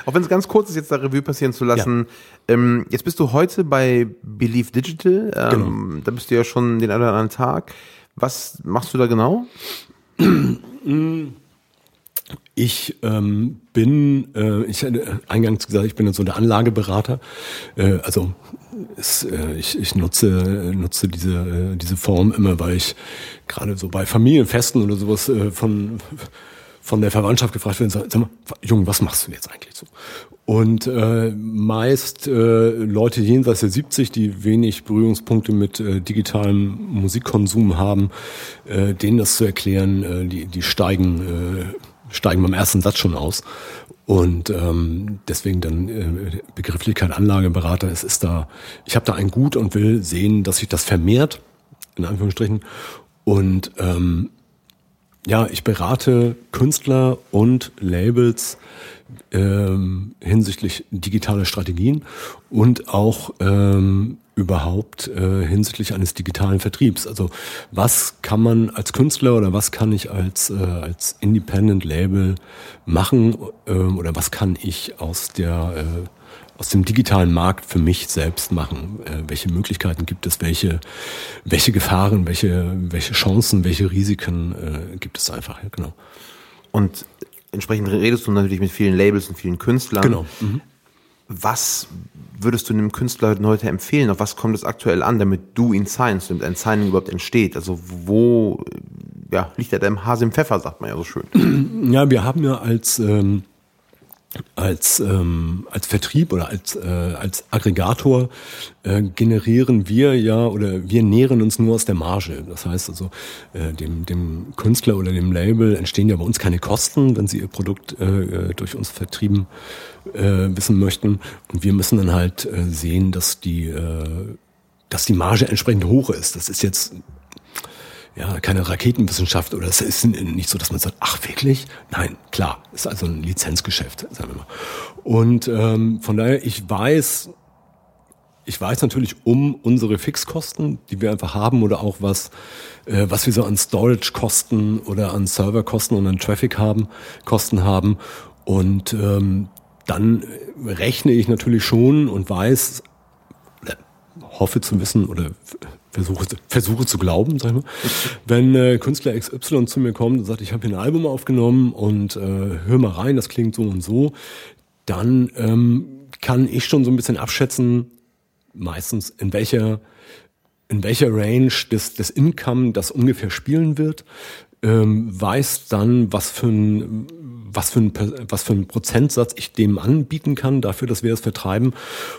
auch wenn es ganz kurz ist, jetzt da Revue passieren zu lassen. Ja. Ähm, jetzt bist du heute bei Believe Digital. Ähm, genau. Da bist du ja schon den einen oder anderen Tag. Was machst du da genau? Ich ähm, bin, äh, ich hatte eingangs gesagt, ich bin so der Anlageberater. Äh, also es, äh, ich, ich nutze, nutze diese, äh, diese Form immer, weil ich gerade so bei Familienfesten oder sowas äh, von von der Verwandtschaft gefragt werden, sag, sag mal, Junge, was machst du jetzt eigentlich so? Und äh, meist äh, Leute jenseits der 70, die wenig Berührungspunkte mit äh, digitalem Musikkonsum haben, äh, denen das zu erklären, äh, die, die steigen, äh, steigen beim ersten Satz schon aus. Und ähm, deswegen dann äh, Begrifflichkeit Anlageberater, es ist da, ich habe da ein Gut und will sehen, dass sich das vermehrt, in Anführungsstrichen. Und ähm, ja, ich berate Künstler und Labels ähm, hinsichtlich digitaler Strategien und auch ähm, überhaupt äh, hinsichtlich eines digitalen Vertriebs. Also was kann man als Künstler oder was kann ich als, äh, als Independent Label machen äh, oder was kann ich aus der äh, aus dem digitalen Markt für mich selbst machen? Äh, welche Möglichkeiten gibt es? Welche, welche Gefahren, welche, welche Chancen, welche Risiken äh, gibt es einfach? Ja, genau. Und entsprechend redest du natürlich mit vielen Labels und vielen Künstlern. Genau. Mhm. Was würdest du einem Künstler heute empfehlen? Auf was kommt es aktuell an, damit du ihn signst, damit ein Signing überhaupt entsteht? Also wo ja, liegt da deinem Hase im Pfeffer, sagt man ja so schön. Ja, wir haben ja als ähm, als, ähm, als Vertrieb oder als, äh, als Aggregator äh, generieren wir ja oder wir nähren uns nur aus der Marge. Das heißt also, äh, dem, dem Künstler oder dem Label entstehen ja bei uns keine Kosten, wenn sie ihr Produkt äh, äh durch uns vertrieben äh, wissen möchten. Und wir müssen dann halt äh, sehen, dass die, äh, dass die Marge entsprechend hoch ist. Das ist jetzt ja, keine Raketenwissenschaft oder es ist nicht so, dass man sagt, ach wirklich? Nein, klar, ist also ein Lizenzgeschäft, sagen wir mal. Und ähm, von daher, ich weiß, ich weiß natürlich um unsere Fixkosten, die wir einfach haben oder auch was, äh, was wir so an Storage-Kosten oder an Server-Kosten und an Traffic haben, Kosten haben. Und ähm, dann rechne ich natürlich schon und weiß, hoffe zu wissen oder versuche, versuche zu glauben, sag ich mal. Wenn äh, Künstler XY zu mir kommt und sagt, ich habe hier ein Album aufgenommen und äh, hör mal rein, das klingt so und so, dann ähm, kann ich schon so ein bisschen abschätzen, meistens in welcher in welcher Range des, des Income das ungefähr spielen wird, ähm, weiß dann, was für ein was für, ein, was für ein Prozentsatz ich dem anbieten kann, dafür, dass wir es vertreiben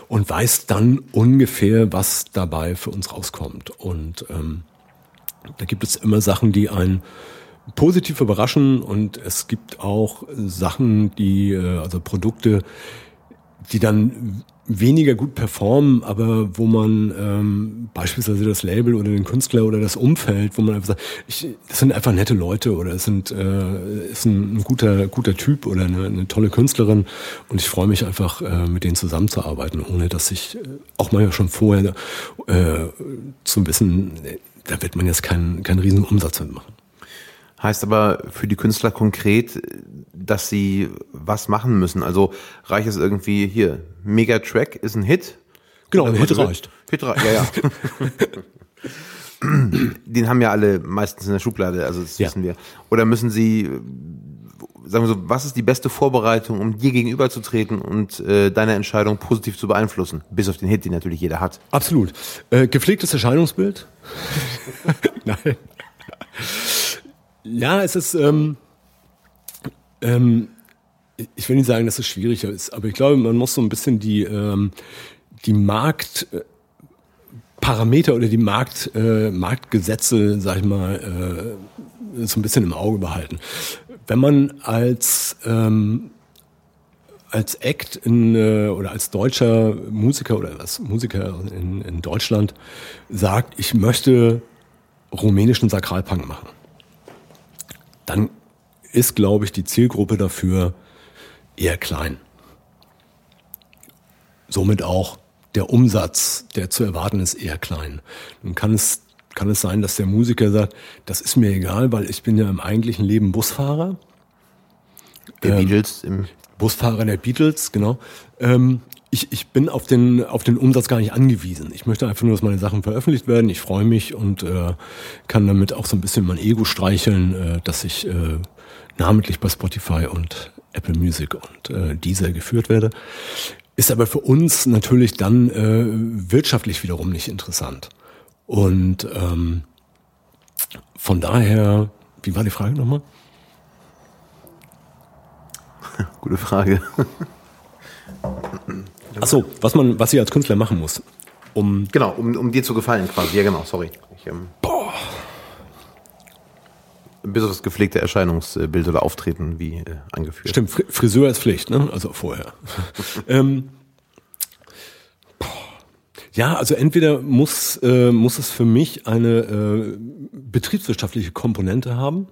und weiß dann ungefähr, was dabei für uns rauskommt. Und ähm, da gibt es immer Sachen, die einen positiv überraschen und es gibt auch Sachen, die, äh, also Produkte, die dann weniger gut performen, aber wo man ähm, beispielsweise das Label oder den Künstler oder das Umfeld, wo man einfach sagt, ich, das sind einfach nette Leute oder es sind äh, ist ein, ein guter guter Typ oder eine, eine tolle Künstlerin und ich freue mich einfach äh, mit denen zusammenzuarbeiten, ohne dass ich äh, auch mal schon vorher äh, zu wissen, da wird man jetzt keinen keinen riesen Umsatz mitmachen. Heißt aber für die Künstler konkret, dass sie was machen müssen. Also reicht es irgendwie hier, Megatrack ist ein Hit. Genau, ein Hit reicht. Hit reicht, ja, ja. Den haben ja alle meistens in der Schublade, also das ja. wissen wir. Oder müssen sie sagen wir so, was ist die beste Vorbereitung, um dir gegenüberzutreten und äh, deine Entscheidung positiv zu beeinflussen? Bis auf den Hit, den natürlich jeder hat. Absolut. Äh, gepflegtes Erscheinungsbild? Nein. Ja, es ist, ähm, ähm, ich will nicht sagen, dass es schwieriger ist, aber ich glaube, man muss so ein bisschen die, ähm, die Marktparameter oder die Markt, äh, Marktgesetze, sag ich mal, äh, so ein bisschen im Auge behalten. Wenn man als ähm, als Act in, äh, oder als deutscher Musiker oder als Musiker in, in Deutschland sagt, ich möchte rumänischen Sakralpunk machen, dann ist, glaube ich, die Zielgruppe dafür eher klein. Somit auch der Umsatz, der zu erwarten ist, eher klein. Nun kann es, kann es sein, dass der Musiker sagt, das ist mir egal, weil ich bin ja im eigentlichen Leben Busfahrer. Der ähm, Beatles im Busfahrer der Beatles, genau. Ähm, ich, ich bin auf den, auf den Umsatz gar nicht angewiesen. Ich möchte einfach nur, dass meine Sachen veröffentlicht werden. Ich freue mich und äh, kann damit auch so ein bisschen mein Ego streicheln, äh, dass ich äh, namentlich bei Spotify und Apple Music und äh, Deezer geführt werde. Ist aber für uns natürlich dann äh, wirtschaftlich wiederum nicht interessant. Und ähm, von daher, wie war die Frage nochmal? Gute Frage. Achso, was man, was ich als Künstler machen muss. Um genau, um, um dir zu gefallen quasi. Ja, genau, sorry. Ich, ähm, Boah. Bis auf das gepflegte Erscheinungsbild oder Auftreten, wie äh, angeführt. Stimmt, Friseur ist Pflicht, ne? Also vorher. ähm, ja, also entweder muss, äh, muss es für mich eine äh, betriebswirtschaftliche Komponente haben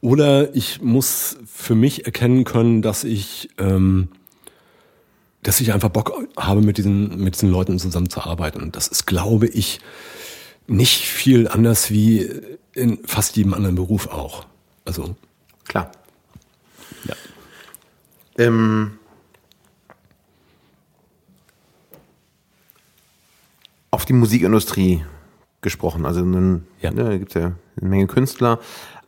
oder ich muss für mich erkennen können, dass ich ähm, dass ich einfach Bock habe, mit diesen, mit diesen Leuten zusammenzuarbeiten. Und das ist, glaube ich, nicht viel anders wie in fast jedem anderen Beruf auch. Also. Klar. Ja. Ähm, auf die Musikindustrie gesprochen. Also nun, ja. ne, gibt ja eine Menge Künstler,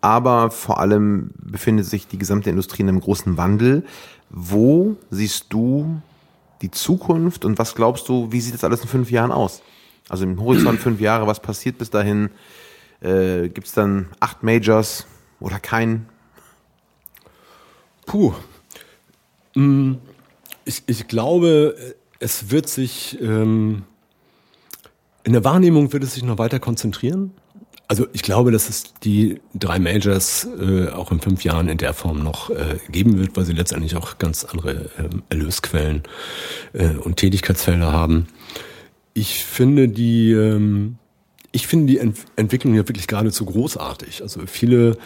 aber vor allem befindet sich die gesamte Industrie in einem großen Wandel. Wo siehst du die Zukunft und was glaubst du, wie sieht das alles in fünf Jahren aus? Also im Horizont fünf Jahre, was passiert bis dahin? Äh, Gibt es dann acht Majors oder keinen? Puh. Mm, ich, ich glaube, es wird sich, ähm, in der Wahrnehmung wird es sich noch weiter konzentrieren. Also ich glaube, dass es die drei Majors äh, auch in fünf Jahren in der Form noch äh, geben wird, weil sie letztendlich auch ganz andere ähm, Erlösquellen äh, und Tätigkeitsfelder haben. Ich finde die ähm, ich finde die Ent Entwicklung ja wirklich geradezu großartig. Also viele,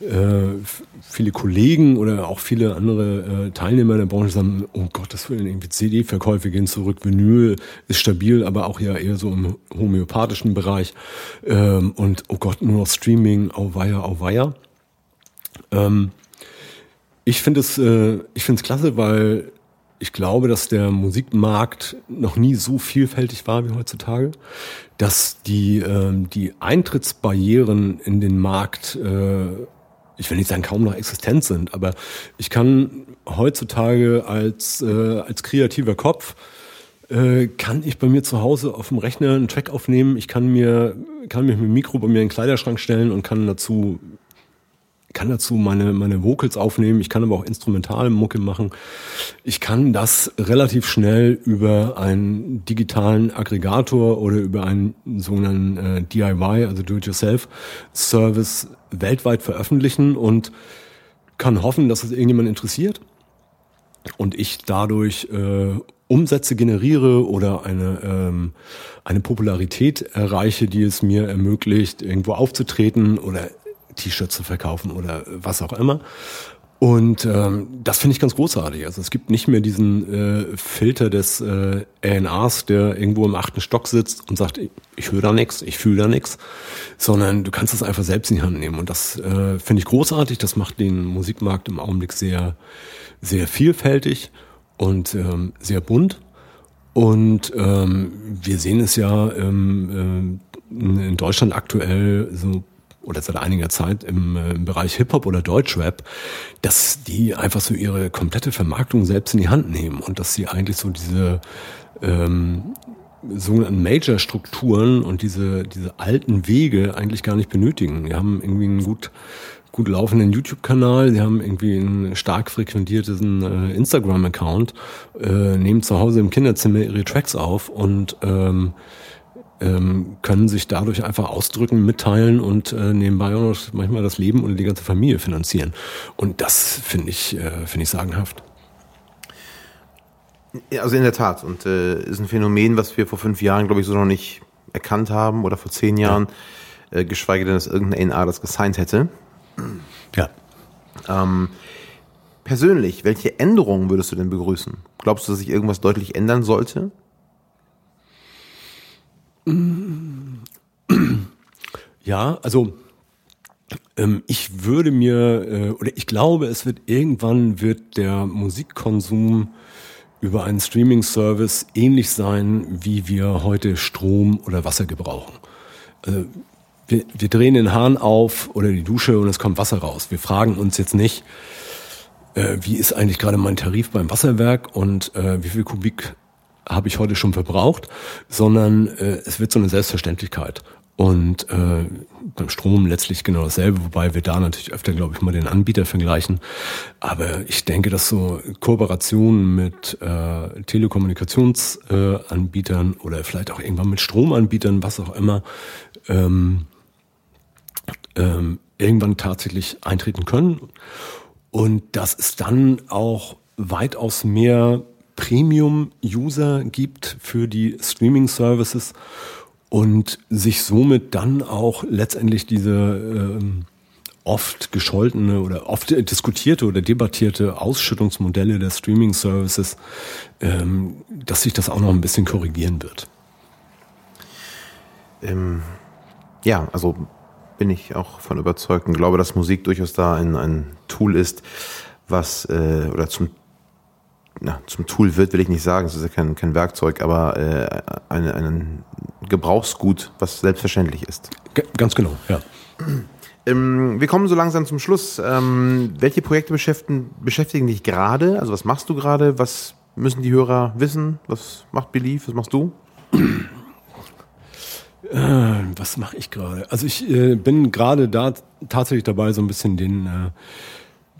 äh, viele Kollegen oder auch viele andere äh, Teilnehmer der Branche sagen, oh Gott, das will irgendwie CD-Verkäufe gehen zurück, Vinyl ist stabil, aber auch ja eher so im homöopathischen Bereich. Ähm, und oh Gott, nur noch Streaming, auweia, auweia. Ähm, ich finde es, äh, ich finde es klasse, weil ich glaube, dass der Musikmarkt noch nie so vielfältig war wie heutzutage, dass die, ähm, die Eintrittsbarrieren in den Markt, äh, ich will nicht sagen kaum noch existent sind, aber ich kann heutzutage als, äh, als kreativer Kopf äh, kann ich bei mir zu Hause auf dem Rechner einen Track aufnehmen. Ich kann mir, kann mich mit dem Mikro bei mir in den Kleiderschrank stellen und kann dazu kann dazu meine, meine Vocals aufnehmen, ich kann aber auch instrumentale Mucke machen. Ich kann das relativ schnell über einen digitalen Aggregator oder über einen sogenannten äh, DIY, also Do-it-yourself-Service weltweit veröffentlichen und kann hoffen, dass es irgendjemand interessiert und ich dadurch äh, Umsätze generiere oder eine, ähm, eine Popularität erreiche, die es mir ermöglicht, irgendwo aufzutreten oder T-Shirts zu verkaufen oder was auch immer. Und ähm, das finde ich ganz großartig. Also es gibt nicht mehr diesen äh, Filter des äh, ANAs, der irgendwo im achten Stock sitzt und sagt, ich, höre da nichts, ich fühle da nichts, sondern du kannst es einfach selbst in die Hand nehmen. Und das äh, finde ich großartig. Das macht den Musikmarkt im Augenblick sehr, sehr vielfältig und ähm, sehr bunt. Und ähm, wir sehen es ja ähm, äh, in Deutschland aktuell so oder seit einiger Zeit im, äh, im Bereich Hip-Hop oder Deutschrap, dass die einfach so ihre komplette Vermarktung selbst in die Hand nehmen und dass sie eigentlich so diese ähm, sogenannten Major-Strukturen und diese, diese alten Wege eigentlich gar nicht benötigen. Die haben irgendwie einen gut, gut laufenden YouTube-Kanal, sie haben irgendwie einen stark frequentierten äh, Instagram-Account, äh, nehmen zu Hause im Kinderzimmer ihre Tracks auf und ähm, ähm, können sich dadurch einfach ausdrücken, mitteilen und äh, nebenbei auch noch manchmal das Leben oder die ganze Familie finanzieren. Und das finde ich, äh, finde ich sagenhaft. Also in der Tat. Und äh, ist ein Phänomen, was wir vor fünf Jahren, glaube ich, so noch nicht erkannt haben oder vor zehn Jahren, ja. äh, geschweige denn, dass irgendein NA das gesigned hätte. Ja. Ähm, persönlich, welche Änderungen würdest du denn begrüßen? Glaubst du, dass sich irgendwas deutlich ändern sollte? Ja, also ähm, ich würde mir äh, oder ich glaube, es wird irgendwann wird der Musikkonsum über einen Streaming-Service ähnlich sein, wie wir heute Strom oder Wasser gebrauchen. Also wir, wir drehen den Hahn auf oder die Dusche und es kommt Wasser raus. Wir fragen uns jetzt nicht, äh, wie ist eigentlich gerade mein Tarif beim Wasserwerk und wie viel Kubik habe ich heute schon verbraucht, sondern äh, es wird so eine Selbstverständlichkeit. Und äh, beim Strom letztlich genau dasselbe, wobei wir da natürlich öfter, glaube ich, mal den Anbieter vergleichen. Aber ich denke, dass so Kooperationen mit äh, Telekommunikationsanbietern äh, oder vielleicht auch irgendwann mit Stromanbietern, was auch immer, ähm, ähm, irgendwann tatsächlich eintreten können. Und dass es dann auch weitaus mehr Premium-User gibt für die Streaming-Services und sich somit dann auch letztendlich diese ähm, oft gescholtene oder oft diskutierte oder debattierte Ausschüttungsmodelle der Streaming-Services, ähm, dass sich das auch noch ein bisschen korrigieren wird. Ähm, ja, also bin ich auch von überzeugt und glaube, dass Musik durchaus da ein, ein Tool ist, was äh, oder zum na, zum Tool wird, will ich nicht sagen, es ist ja kein, kein Werkzeug, aber äh, ein, ein Gebrauchsgut, was selbstverständlich ist. G ganz genau, ja. Ähm, wir kommen so langsam zum Schluss. Ähm, welche Projekte beschäftigen, beschäftigen dich gerade? Also was machst du gerade? Was müssen die Hörer wissen? Was macht Belief? Was machst du? Äh, was mache ich gerade? Also ich äh, bin gerade da tatsächlich dabei, so ein bisschen den äh,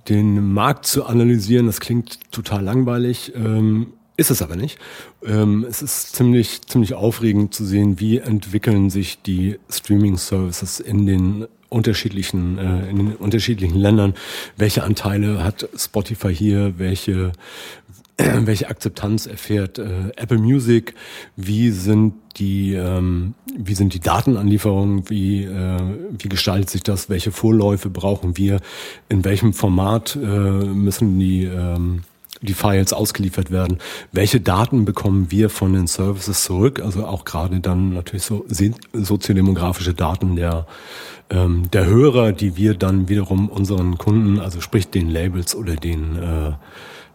den Markt zu analysieren, das klingt total langweilig, ähm, ist es aber nicht. Ähm, es ist ziemlich, ziemlich aufregend zu sehen, wie entwickeln sich die Streaming-Services in den unterschiedlichen, äh, in den unterschiedlichen Ländern. Welche Anteile hat Spotify hier? Welche, welche Akzeptanz erfährt äh, Apple Music, wie sind die, ähm, wie sind die Datenanlieferungen, wie, äh, wie gestaltet sich das, welche Vorläufe brauchen wir, in welchem Format äh, müssen die, ähm, die Files ausgeliefert werden, welche Daten bekommen wir von den Services zurück, also auch gerade dann natürlich so soziodemografische Daten der, ähm, der Hörer, die wir dann wiederum unseren Kunden, also sprich den Labels oder den äh,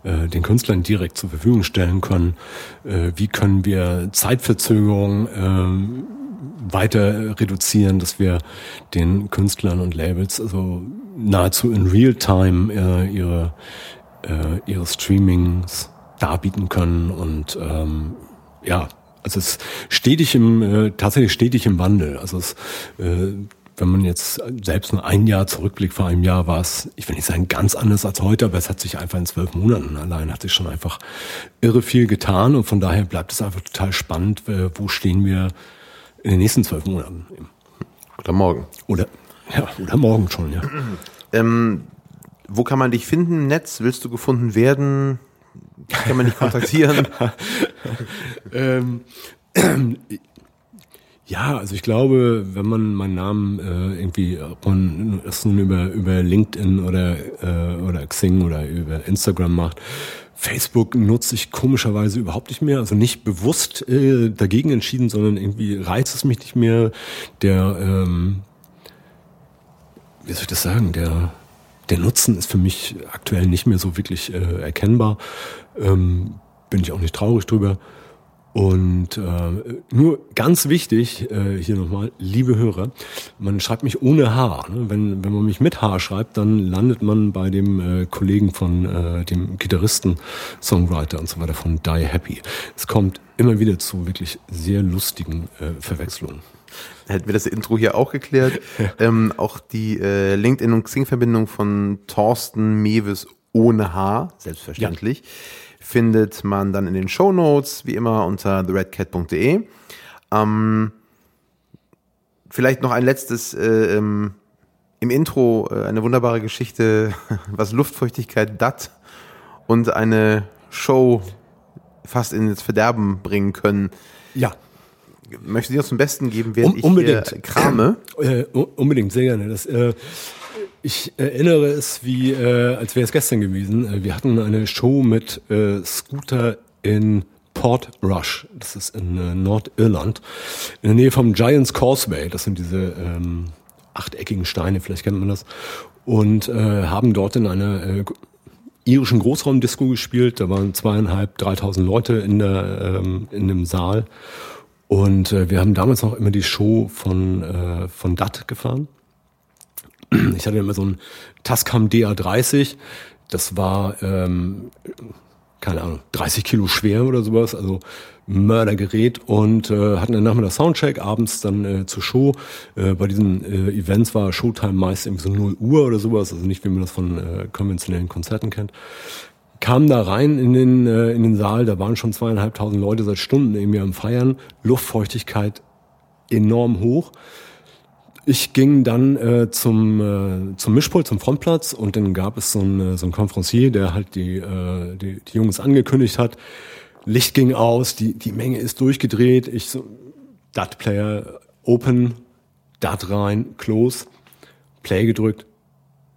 äh, den Künstlern direkt zur Verfügung stellen können. Äh, wie können wir Zeitverzögerungen äh, weiter reduzieren, dass wir den Künstlern und Labels also nahezu in Realtime äh, ihre, äh, ihre Streamings darbieten können und ähm, ja, also es stetig im äh, tatsächlich stetig im Wandel. Also es äh, wenn man jetzt selbst nur ein Jahr zurückblickt, vor einem Jahr war es, ich will nicht sagen ganz anders als heute, aber es hat sich einfach in zwölf Monaten allein, hat sich schon einfach irre viel getan und von daher bleibt es einfach total spannend, äh, wo stehen wir in den nächsten zwölf Monaten. Oder morgen. Oder, ja, oder morgen schon, ja. Ähm, wo kann man dich finden im Netz? Willst du gefunden werden? Kann man dich kontaktieren? ähm, ja, also ich glaube, wenn man meinen Namen äh, irgendwie, ob man es nun über, über LinkedIn oder, äh, oder Xing oder über Instagram macht, Facebook nutze ich komischerweise überhaupt nicht mehr, also nicht bewusst äh, dagegen entschieden, sondern irgendwie reizt es mich nicht mehr. Der, ähm, wie soll ich das sagen, der, der Nutzen ist für mich aktuell nicht mehr so wirklich äh, erkennbar. Ähm, bin ich auch nicht traurig drüber. Und äh, nur ganz wichtig, äh, hier nochmal, liebe Hörer, man schreibt mich ohne H. Ne? Wenn, wenn man mich mit H schreibt, dann landet man bei dem äh, Kollegen von äh, dem Gitarristen, Songwriter und so weiter von Die Happy. Es kommt immer wieder zu wirklich sehr lustigen äh, Verwechslungen. Hätten wir das Intro hier auch geklärt. Ähm, auch die äh, LinkedIn- und Xing-Verbindung von Thorsten Mewes ohne H, selbstverständlich. Ja findet man dann in den Show Notes, wie immer unter theredcat.de. Ähm, vielleicht noch ein letztes äh, im, im Intro, äh, eine wunderbare Geschichte, was Luftfeuchtigkeit dat und eine Show fast ins Verderben bringen können. Ja. Möchte Sie uns zum Besten geben, während um, unbedingt. ich hier krame? Äh, unbedingt, sehr gerne. Das, äh, ich erinnere es wie, äh, als wäre es gestern gewesen. Äh, wir hatten eine Show mit äh, Scooter in Port Rush. Das ist in äh, Nordirland. In der Nähe vom Giants Causeway. Das sind diese ähm, achteckigen Steine, vielleicht kennt man das. Und äh, haben dort in einer äh, irischen Großraumdisco gespielt. Da waren zweieinhalb, dreitausend Leute in, der, ähm, in dem Saal. Und äh, wir haben damals noch immer die Show von, äh, von DAT gefahren. Ich hatte immer so ein Tascam DA30. Das war, ähm, keine Ahnung, 30 Kilo schwer oder sowas, also Mördergerät und äh, hatten dann nachmittag Soundcheck, abends dann äh, zur Show. Äh, bei diesen äh, Events war Showtime meist irgendwie so 0 Uhr oder sowas, also nicht wie man das von äh, konventionellen Konzerten kennt. Kam da rein in den, äh, in den Saal, da waren schon zweieinhalbtausend Leute seit Stunden irgendwie am Feiern, Luftfeuchtigkeit enorm hoch. Ich ging dann äh, zum, äh, zum Mischpult, zum Frontplatz und dann gab es so einen, äh, so einen Conferencier, der halt die, äh, die, die Jungs angekündigt hat. Licht ging aus, die, die Menge ist durchgedreht. Ich so, DAT-Player, Open, DAT rein, Close, Play gedrückt,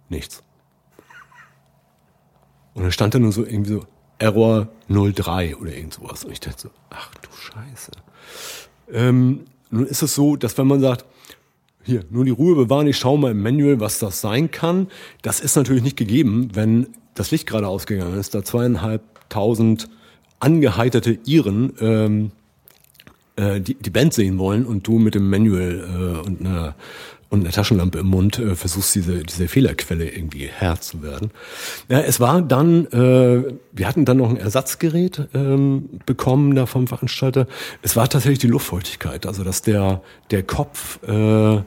nichts. Und dann stand da nur so irgendwie so Error 03 oder irgend sowas. Und ich dachte so, ach du Scheiße. Ähm, nun ist es so, dass wenn man sagt, hier, nur die Ruhe bewahren, ich schaue mal im Manual, was das sein kann. Das ist natürlich nicht gegeben, wenn das Licht gerade ausgegangen ist, da zweieinhalbtausend angeheiterte Iren ähm, äh, die, die Band sehen wollen und du mit dem Manual äh, und einer und eine Taschenlampe im Mund äh, versuchst diese diese Fehlerquelle irgendwie Herr zu werden. Ja, es war dann, äh, wir hatten dann noch ein Ersatzgerät ähm, bekommen da vom Veranstalter. Es war tatsächlich die Luftfeuchtigkeit, also dass der der Kopf äh,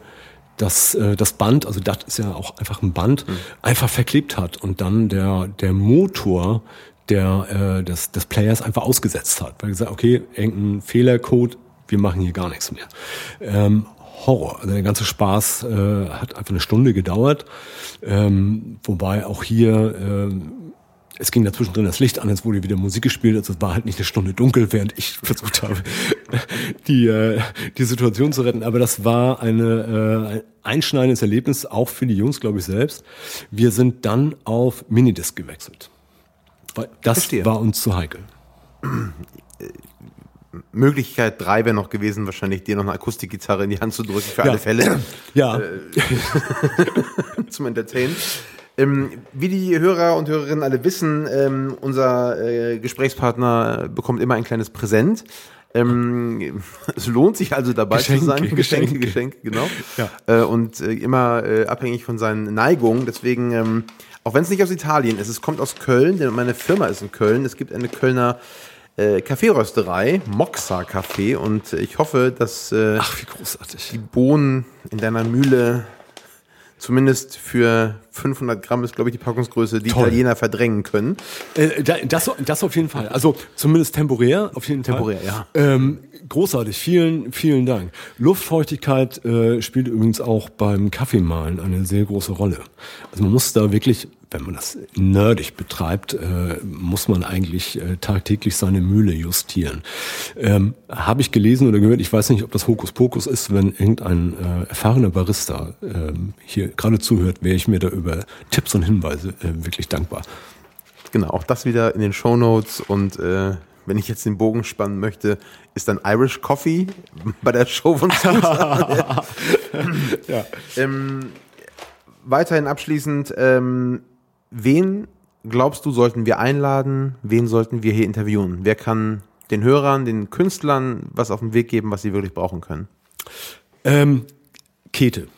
das, äh, das Band, also das ist ja auch einfach ein Band, mhm. einfach verklebt hat und dann der, der Motor der, äh, des, des Players einfach ausgesetzt hat. Weil gesagt, okay, irgendein Fehlercode, wir machen hier gar nichts mehr. Ähm, Horror. Also der ganze Spaß äh, hat einfach eine Stunde gedauert. Ähm, wobei auch hier, äh, es ging dazwischen drin das Licht an, es wurde wieder Musik gespielt, also es war halt nicht eine Stunde dunkel, während ich versucht habe, die, äh, die Situation zu retten. Aber das war eine, äh, ein einschneidendes Erlebnis, auch für die Jungs, glaube ich, selbst. Wir sind dann auf Minidisc gewechselt. Weil das Verstehe. war uns zu heikel. Möglichkeit drei wäre noch gewesen, wahrscheinlich dir noch eine Akustikgitarre in die Hand zu drücken für ja. alle Fälle. Ja. Äh, zum Entertainen. Ähm, wie die Hörer und Hörerinnen alle wissen, ähm, unser äh, Gesprächspartner bekommt immer ein kleines Präsent. Ähm, es lohnt sich also dabei Geschenke, zu sein. Geschenke, Geschenke, genau. Ja. Äh, und äh, immer äh, abhängig von seinen Neigungen. Deswegen, ähm, auch wenn es nicht aus Italien ist, es kommt aus Köln, denn meine Firma ist in Köln. Es gibt eine Kölner äh, Kaffeerösterei, Moxa Kaffee und ich hoffe, dass äh, Ach, wie großartig. die Bohnen in deiner Mühle zumindest für 500 Gramm ist, glaube ich, die Packungsgröße, die Toll. Italiener verdrängen können. Äh, das, das auf jeden Fall. Also zumindest temporär, auf jeden Fall. Temporär, ja. Ähm, großartig, vielen, vielen Dank. Luftfeuchtigkeit äh, spielt übrigens auch beim Kaffeemahlen eine sehr große Rolle. Also man muss da wirklich wenn man das nerdig betreibt, äh, muss man eigentlich äh, tagtäglich seine Mühle justieren. Ähm, Habe ich gelesen oder gehört, ich weiß nicht, ob das Hokuspokus ist, wenn irgendein äh, erfahrener Barista äh, hier gerade zuhört, wäre ich mir da über Tipps und Hinweise äh, wirklich dankbar. Genau, auch das wieder in den Show Notes und äh, wenn ich jetzt den Bogen spannen möchte, ist dann Irish Coffee bei der Show von ja. ähm, weiterhin abschließend, ähm, Wen glaubst du, sollten wir einladen? Wen sollten wir hier interviewen? Wer kann den Hörern, den Künstlern was auf den Weg geben, was sie wirklich brauchen können? Ähm, Käthe.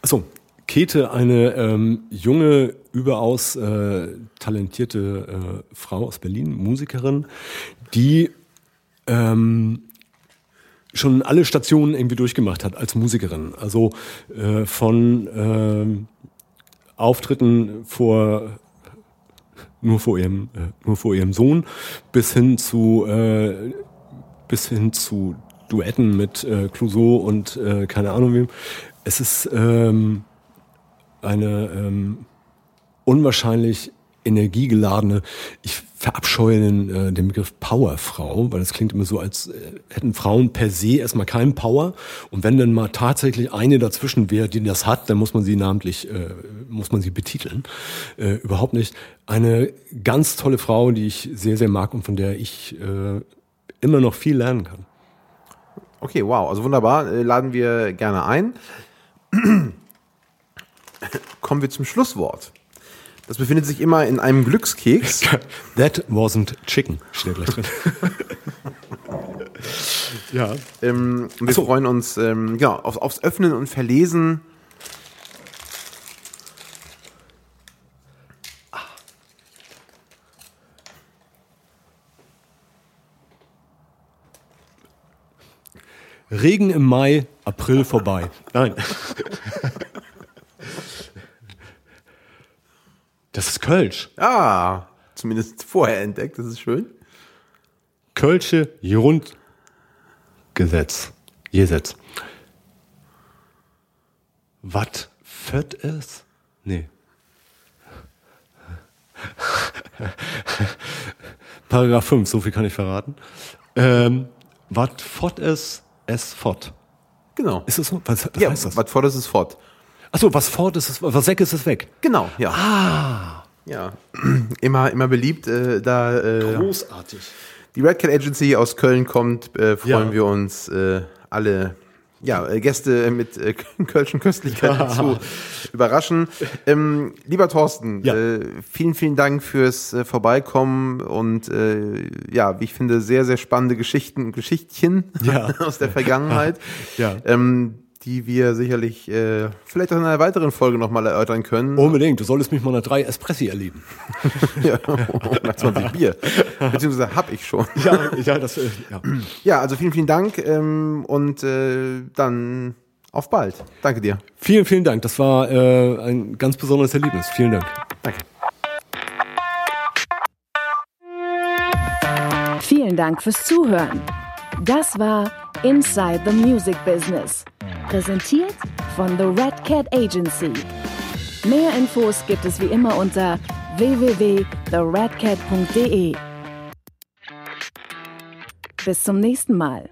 Achso, Käthe, eine ähm, junge, überaus äh, talentierte äh, Frau aus Berlin, Musikerin, die ähm, schon alle Stationen irgendwie durchgemacht hat als Musikerin. Also äh, von äh, Auftritten vor nur vor ihrem äh, nur vor ihrem Sohn bis hin zu äh, bis hin zu Duetten mit äh, Clouseau und äh, keine Ahnung wem. Es ist ähm, eine ähm, unwahrscheinlich energiegeladene, ich verabscheue den, äh, den Begriff Powerfrau, weil das klingt immer so, als äh, hätten Frauen per se erstmal keinen Power. Und wenn dann mal tatsächlich eine dazwischen wäre, die das hat, dann muss man sie namentlich, äh, muss man sie betiteln. Äh, überhaupt nicht. Eine ganz tolle Frau, die ich sehr, sehr mag und von der ich äh, immer noch viel lernen kann. Okay, wow, also wunderbar, äh, laden wir gerne ein. Kommen wir zum Schlusswort. Das befindet sich immer in einem Glückskeks. That wasn't chicken, steht gleich drin. ja. Ähm, wir so. freuen uns ähm, genau, auf, aufs Öffnen und Verlesen. Regen im Mai, April vorbei. Nein. Das ist Kölsch. Ah, zumindest vorher entdeckt, das ist schön. Kölsche Grundgesetz. Gesetz. Was fett es? Nee. Paragraph 5, so viel kann ich verraten. Ähm, was fort ist, es fort. Genau. Ist das so? Was, was ja, heißt das? Was fort ist, ist fort. Achso, was fort ist, ist, was weg ist, ist weg. Genau, ja. Ah. Ja, immer, immer beliebt. Äh, da, äh, Großartig. Die Red Cat Agency aus Köln kommt, äh, freuen ja. wir uns äh, alle ja, äh, Gäste mit äh, kölschen Köstlichkeiten zu überraschen. Ähm, lieber Thorsten, ja. äh, vielen, vielen Dank fürs äh, Vorbeikommen und äh, ja, wie ich finde, sehr, sehr spannende Geschichten, Geschichtchen ja. aus der Vergangenheit. ja. Ähm, die wir sicherlich äh, vielleicht auch in einer weiteren Folge nochmal erörtern können. Unbedingt, du solltest mich mal nach drei Espressi erleben. ja, nach 20 Bier. Beziehungsweise hab ich schon. ja, ja, das, äh, ja. ja, also vielen, vielen Dank ähm, und äh, dann auf bald. Danke dir. Vielen, vielen Dank. Das war äh, ein ganz besonderes Erlebnis. Vielen Dank. Danke. Vielen Dank fürs Zuhören. Das war Inside the Music Business. Präsentiert von The Red Cat Agency. Mehr Infos gibt es wie immer unter www.theredcat.de. Bis zum nächsten Mal.